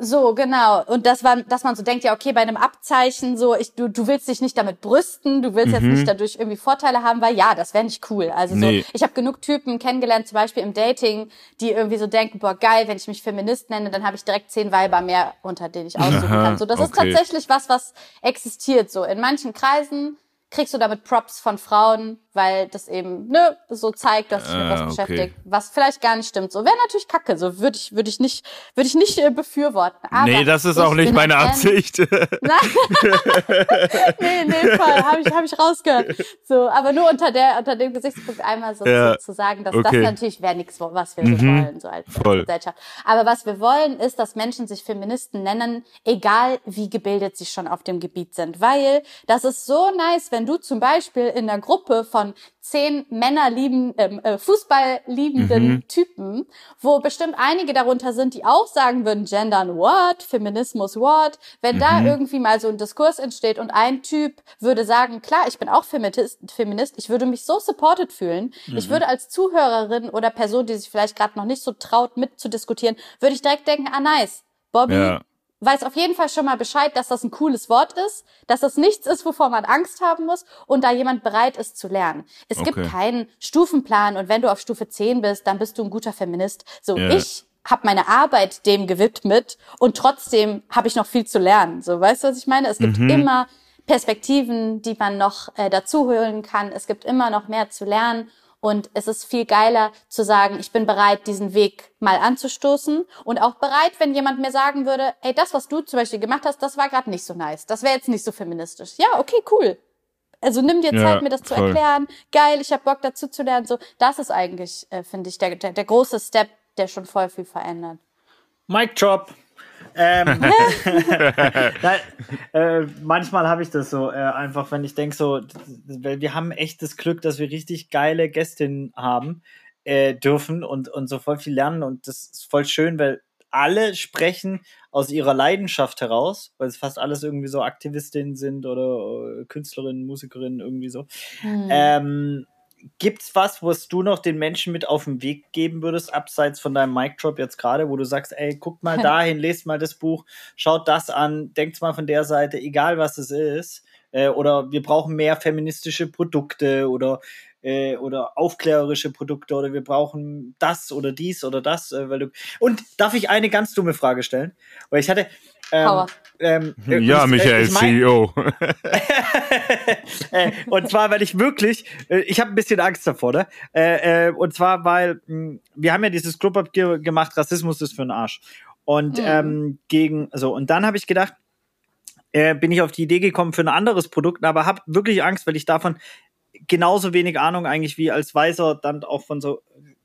So, genau. Und das war, dass man so denkt, ja, okay, bei einem Abzeichen, so, ich, du, du willst dich nicht damit brüsten, du willst mhm. jetzt nicht dadurch irgendwie Vorteile haben, weil ja, das wäre nicht cool. Also nee. so, ich habe genug Typen kennengelernt, zum Beispiel im Dating, die irgendwie so denken, boah, geil, wenn ich mich Feminist nenne, dann habe ich direkt zehn Weiber mehr, unter denen ich aussuchen Aha, kann. So, das okay. ist tatsächlich was, was existiert. So, in manchen Kreisen kriegst du damit Props von Frauen, weil das eben ne, so zeigt, dass sich mit Ah, was okay. beschäftigt, was vielleicht gar nicht stimmt. So wäre natürlich Kacke, so würde ich würde ich nicht würde ich nicht äh, befürworten. Aber nee, das ist auch nicht meine Absicht. Nein. nee, nee, voll, habe ich, hab ich rausgehört. So, aber nur unter der, unter dem Gesichtspunkt einmal so Ja, zu, zu sagen, dass okay. das natürlich wäre nichts, was wir so Mhm, wollen, so als, als voll. Gesellschaft. Aber was wir wollen, ist, dass Menschen sich Feministen nennen, egal wie gebildet sie schon auf dem Gebiet sind. Weil das ist so nice, wenn du zum Beispiel in einer Gruppe von zehn Männer lieben, ähm, äh, Fußball liebenden Mhm. Typen, wo bestimmt einige darunter sind, die auch sagen würden, Gendern what, Feminismus what, wenn Mhm. da irgendwie mal so ein Diskurs entsteht und ein Typ würde sagen, klar, ich bin auch Feminist, Feminist ich würde mich so supported fühlen, ich Mhm. würde als Zuhörerin oder Person, die sich vielleicht gerade noch nicht so traut, mitzudiskutieren, würde ich direkt denken, ah nice, Bobby Ja. Weiß auf jeden Fall schon mal Bescheid, dass das ein cooles Wort ist, dass das nichts ist, wovor man Angst haben muss und da jemand bereit ist zu lernen. Es Okay. gibt keinen Stufenplan und wenn du auf Stufe 10 bist, dann bist du ein guter Feminist. So, Ja. ich habe meine Arbeit dem gewidmet und trotzdem habe ich noch viel zu lernen. So, weißt du, was ich meine? Es gibt Mhm. immer Perspektiven, die man noch äh, dazu holen kann. Es gibt immer noch mehr zu lernen. Und es ist viel geiler zu sagen, ich bin bereit, diesen Weg mal anzustoßen und auch bereit, wenn jemand mir sagen würde, ey, das, was du zum Beispiel gemacht hast, das war gerade nicht so nice. Das wäre jetzt nicht so feministisch. Ja, okay, cool. Also nimm dir Ja, Zeit, mir das zu voll. erklären. Geil, ich habe Bock dazu zu lernen. So, das ist eigentlich, äh, finde ich, der, der, der große Step, der schon voll viel verändert. Mic Drop. Ähm, Nein, äh, manchmal habe ich das so, äh, einfach, wenn ich denke, so, weil wir haben echt das Glück, dass wir richtig geile Gästinnen haben äh, dürfen und, und so voll viel lernen. Und das ist voll schön, weil alle sprechen aus ihrer Leidenschaft heraus, weil es fast alles irgendwie so Aktivistinnen sind oder äh, Künstlerinnen, Musikerinnen, irgendwie so. Hm. Ähm, gibt's was, was du noch den Menschen mit auf den Weg geben würdest, abseits von deinem Mic Drop jetzt gerade, wo du sagst, ey, guckt mal dahin, lest mal das Buch, schaut das an, denkt mal von der Seite, egal was es ist, äh, oder wir brauchen mehr feministische Produkte oder äh, oder aufklärerische Produkte oder wir brauchen das oder dies oder das, äh, weil du und darf ich eine ganz dumme Frage stellen, weil ich hatte ähm, ähm, äh, ja, ich- Michael, ich mein- CEO. äh, und zwar, weil ich wirklich, äh, ich habe ein bisschen Angst davor, ne? Äh, äh, und zwar, weil mh, wir haben ja dieses Club ge gemacht, Rassismus ist für den Arsch. Und Mhm. ähm, gegen, so, und dann habe ich gedacht, äh, bin ich auf die Idee gekommen für ein anderes Produkt, aber habe wirklich Angst, weil ich davon genauso wenig Ahnung eigentlich wie als Weißer dann auch von so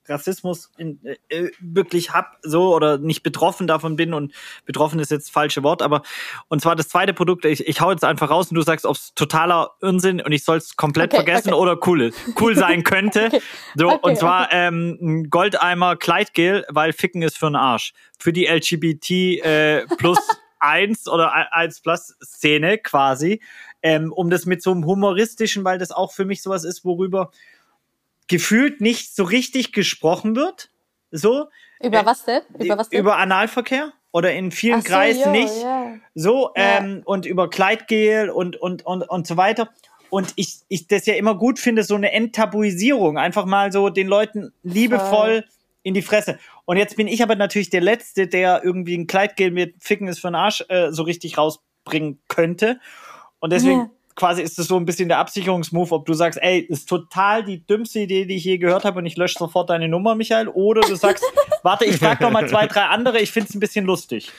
Rassismus in, äh, wirklich hab so oder nicht betroffen davon bin und betroffen ist jetzt das falsche Wort, aber und zwar das zweite Produkt, ich, ich hau jetzt einfach raus und du sagst, ob es totaler Irrsinn und ich soll es komplett Okay, vergessen okay. oder cool cool sein könnte. Okay. So und zwar ähm, ein Goldeimer Kleidgel, weil Ficken ist für den Arsch. Für die LGBT äh, plus eins oder ein- eins plus Szene quasi, ähm, um das mit so einem humoristischen, weil das auch für mich sowas ist, worüber gefühlt nicht so richtig gesprochen wird. So. Über äh, was denn? Über was denn? Über Analverkehr oder in vielen so, Kreisen jo, nicht. ja. So, Ja. ähm, und über Kleidgel und, und, und, und so weiter. Und ich, ich das ja immer gut finde, so eine Enttabuisierung. Einfach mal so den Leuten liebevoll in die Fresse. Und jetzt bin ich aber natürlich der Letzte, der irgendwie ein Kleidgel mit Ficken ist für den Arsch äh, so richtig rausbringen könnte. Und deswegen Ja. Quasi ist es so ein bisschen der Absicherungsmove, ob du sagst, ey, ist total die dümmste Idee, die ich je gehört habe und ich lösche sofort deine Nummer, Michael. Oder du sagst, warte, ich frage noch mal zwei, drei andere, ich find's ein bisschen lustig.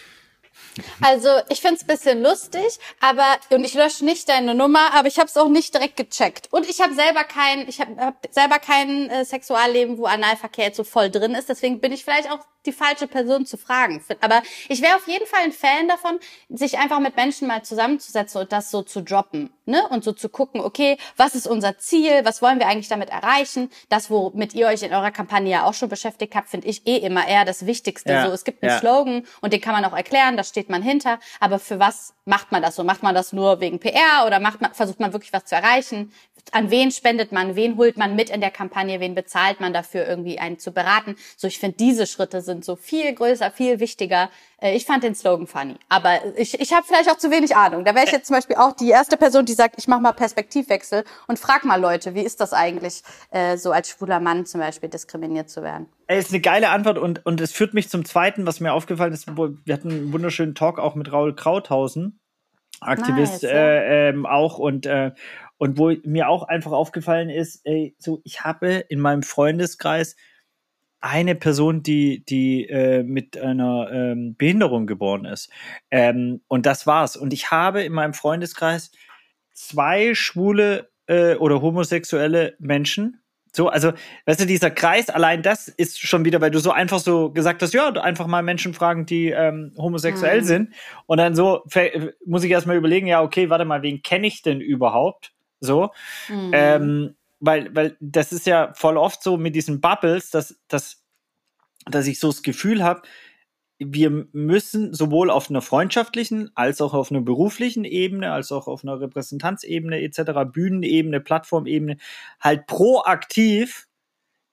Also ich find's ein bisschen lustig, aber und ich lösche nicht deine Nummer, aber ich habe es auch nicht direkt gecheckt. Und ich habe selber kein, ich habe hab selber kein äh, Sexualleben, wo Analverkehr jetzt so voll drin ist. Deswegen bin ich vielleicht auch die falsche Person zu fragen. Aber ich wäre auf jeden Fall ein Fan davon, sich einfach mit Menschen mal zusammenzusetzen und das so zu droppen, ne? Und so zu gucken, okay, was ist unser Ziel? Was wollen wir eigentlich damit erreichen? Das, womit ihr euch in eurer Kampagne ja auch schon beschäftigt habt, finde ich eh immer eher das Wichtigste. Ja, So, es gibt einen ja. Slogan und den kann man auch erklären, da steht man hinter. Aber für was macht man das so? Macht man das nur wegen PR oder macht man, versucht man wirklich was zu erreichen? An wen spendet man? Wen holt man mit in der Kampagne? Wen bezahlt man dafür, irgendwie einen zu beraten? So, ich finde, diese Schritte sind so viel größer, viel wichtiger. Äh, Ich fand den Slogan funny. Aber ich, ich habe vielleicht auch zu wenig Ahnung. Da wäre ich jetzt zum Beispiel auch die erste Person, die sagt, ich mache mal Perspektivwechsel und frag mal Leute, wie ist das eigentlich, äh, so als schwuler Mann zum Beispiel diskriminiert zu werden? Ey, ist eine geile Antwort und, und es führt mich zum zweiten, was mir aufgefallen ist. Wir hatten einen wunderschönen Talk auch mit Raul Krauthausen, Aktivist Nice, ja. äh, ähm, auch und äh, Und wo mir auch einfach aufgefallen ist, ey, so, ich habe in meinem Freundeskreis eine Person, die, die äh, mit einer ähm, Behinderung geboren ist. Ähm, und das war's. Und ich habe in meinem Freundeskreis zwei schwule äh, oder homosexuelle Menschen. So, also, weißt du, dieser Kreis, allein das ist schon wieder, weil du so einfach so gesagt hast, ja, einfach mal Menschen fragen, die ähm, homosexuell mhm. sind. Und dann so muss ich erstmal überlegen, ja, okay, warte mal, wen kenne ich denn überhaupt? So. Mhm. Ähm, weil, weil das ist ja voll oft so mit diesen Bubbles, dass, dass, dass ich so das Gefühl habe, wir müssen sowohl auf einer freundschaftlichen als auch auf einer beruflichen Ebene, als auch auf einer Repräsentanzebene etc., Bühnenebene, Plattformebene halt proaktiv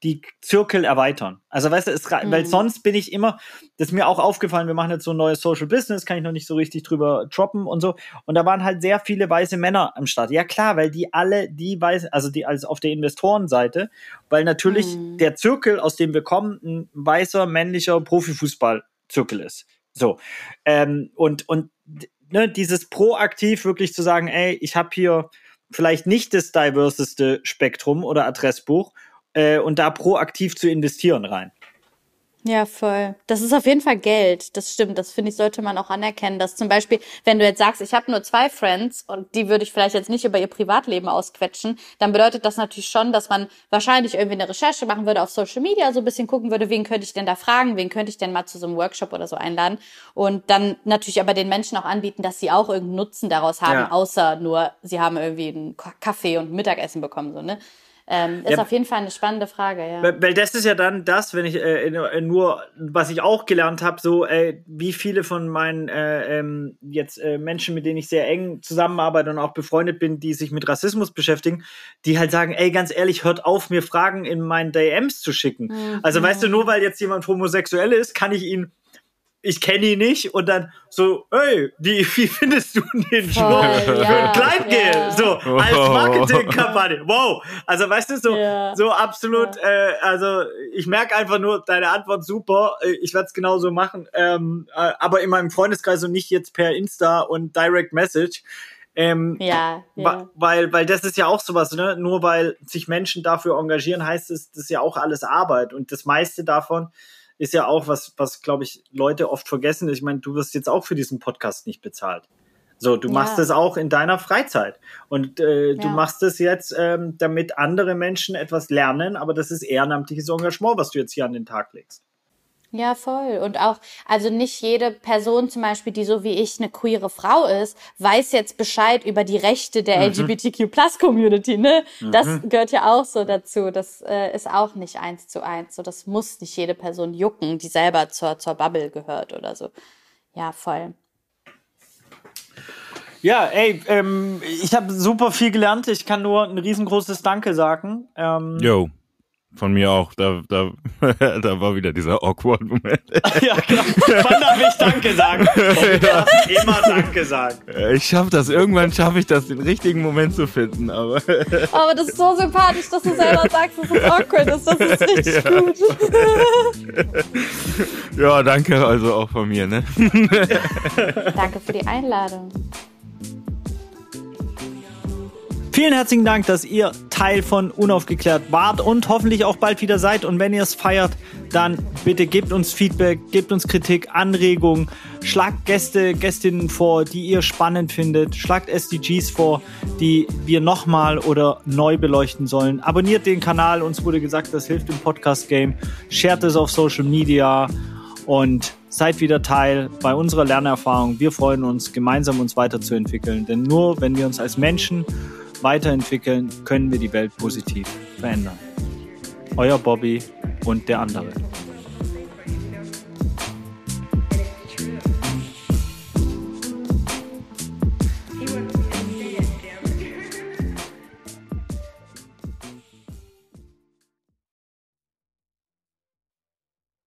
die Zirkel erweitern. Also weißt du, es, mhm. weil sonst bin ich immer, das ist mir auch aufgefallen, wir machen jetzt so ein neues Social Business, kann ich noch nicht so richtig drüber droppen und so. Und da waren halt sehr viele weiße Männer am Start. Ja klar, weil die alle, die weißen, also die als auf der Investorenseite, weil natürlich mhm. der Zirkel, aus dem wir kommen, ein weißer, männlicher Profifußball Zirkel ist. So. Ähm, und und ne, dieses proaktiv wirklich zu sagen, ey, ich habe hier vielleicht nicht das diverseste Spektrum oder Adressbuch äh, und da proaktiv zu investieren rein. Ja, voll. Das ist auf jeden Fall Geld. Das stimmt. Das finde ich, sollte man auch anerkennen. Dass zum Beispiel, wenn du jetzt sagst, ich habe nur zwei Friends und die würde ich vielleicht jetzt nicht über ihr Privatleben ausquetschen, dann bedeutet das natürlich schon, dass man wahrscheinlich irgendwie eine Recherche machen würde auf Social Media, so ein bisschen gucken würde, wen könnte ich denn da fragen, wen könnte ich denn mal zu so einem Workshop oder so einladen und dann natürlich aber den Menschen auch anbieten, dass sie auch irgendeinen Nutzen daraus haben, ja. außer nur, sie haben irgendwie einen Kaffee und Mittagessen bekommen, so, ne? Ähm, ist ja, auf jeden Fall eine spannende Frage, ja. Weil, weil das ist ja dann das, wenn ich äh, nur, was ich auch gelernt habe, so äh, wie viele von meinen äh, ähm, jetzt äh, Menschen, mit denen ich sehr eng zusammenarbeite und auch befreundet bin, die sich mit Rassismus beschäftigen, die halt sagen, ey, ganz ehrlich, hört auf, mir Fragen in meinen DMs zu schicken. Mhm. Also weißt du, nur weil jetzt jemand homosexuell ist, kann ich ihn ich kenne ihn nicht und dann so, hey, die, wie findest du den Job ja, für ein Kleingeld? Ja. So, als Marketingkampagne. Wow. Also weißt du, so, ja. so absolut, ja. äh, also ich merke einfach nur, deine Antwort super, äh, ich werde es genauso machen, ähm, äh, aber in meinem Freundeskreis und nicht jetzt per Insta und Direct Message. Ähm, ja, ja. Weil, weil das ist ja auch sowas, ne? Nur weil sich Menschen dafür engagieren, heißt es, das ist ja auch alles Arbeit. Und das meiste davon ist ja auch was, was glaube ich Leute oft vergessen. Ich meine, du wirst jetzt auch für diesen Podcast nicht bezahlt. So, du ja. machst es auch in deiner Freizeit. Und äh, ja. du machst es jetzt, ähm, damit andere Menschen etwas lernen, aber das ist ehrenamtliches Engagement, was du jetzt hier an den Tag legst. Ja, voll. Und auch, also nicht jede Person zum Beispiel, die so wie ich eine queere Frau ist, weiß jetzt Bescheid über die Rechte der mhm. LGBTQ-Plus-Community, ne? Mhm. Das gehört ja auch so dazu. Das äh, ist auch nicht eins zu eins. So, das muss nicht jede Person jucken, die selber zur, zur Bubble gehört oder so. Ja, voll. Ja, ey, ähm, ich habe super viel gelernt. Ich kann nur ein riesengroßes Danke sagen. Ähm, Yo. Von mir auch. Da, da, da war wieder dieser awkward Moment. ja, genau. Wann darf ich Danke sagen? Ich darf immer Danke sagen. Ich schaffe das. Irgendwann schaffe ich das, den richtigen Moment zu finden. Aber, aber das ist so sympathisch, dass du selber sagst, dass es awkward ist. Das ist richtig ja. gut. ja, danke also auch von mir. Ne? danke für die Einladung. Vielen herzlichen Dank, dass ihr Teil von Unaufgeklärt wart und hoffentlich auch bald wieder seid. Und wenn ihr es feiert, dann bitte gebt uns Feedback, gebt uns Kritik, Anregungen, schlagt Gäste, Gästinnen vor, die ihr spannend findet, schlagt SDGs vor, die wir nochmal oder neu beleuchten sollen. Abonniert den Kanal, uns wurde gesagt, das hilft im Podcast-Game. Shared es auf Social Media und seid wieder Teil bei unserer Lernerfahrung. Wir freuen uns, gemeinsam uns weiterzuentwickeln. Denn nur wenn wir uns als Menschen weiterentwickeln, können wir die Welt positiv verändern. Euer Bobby und der andere.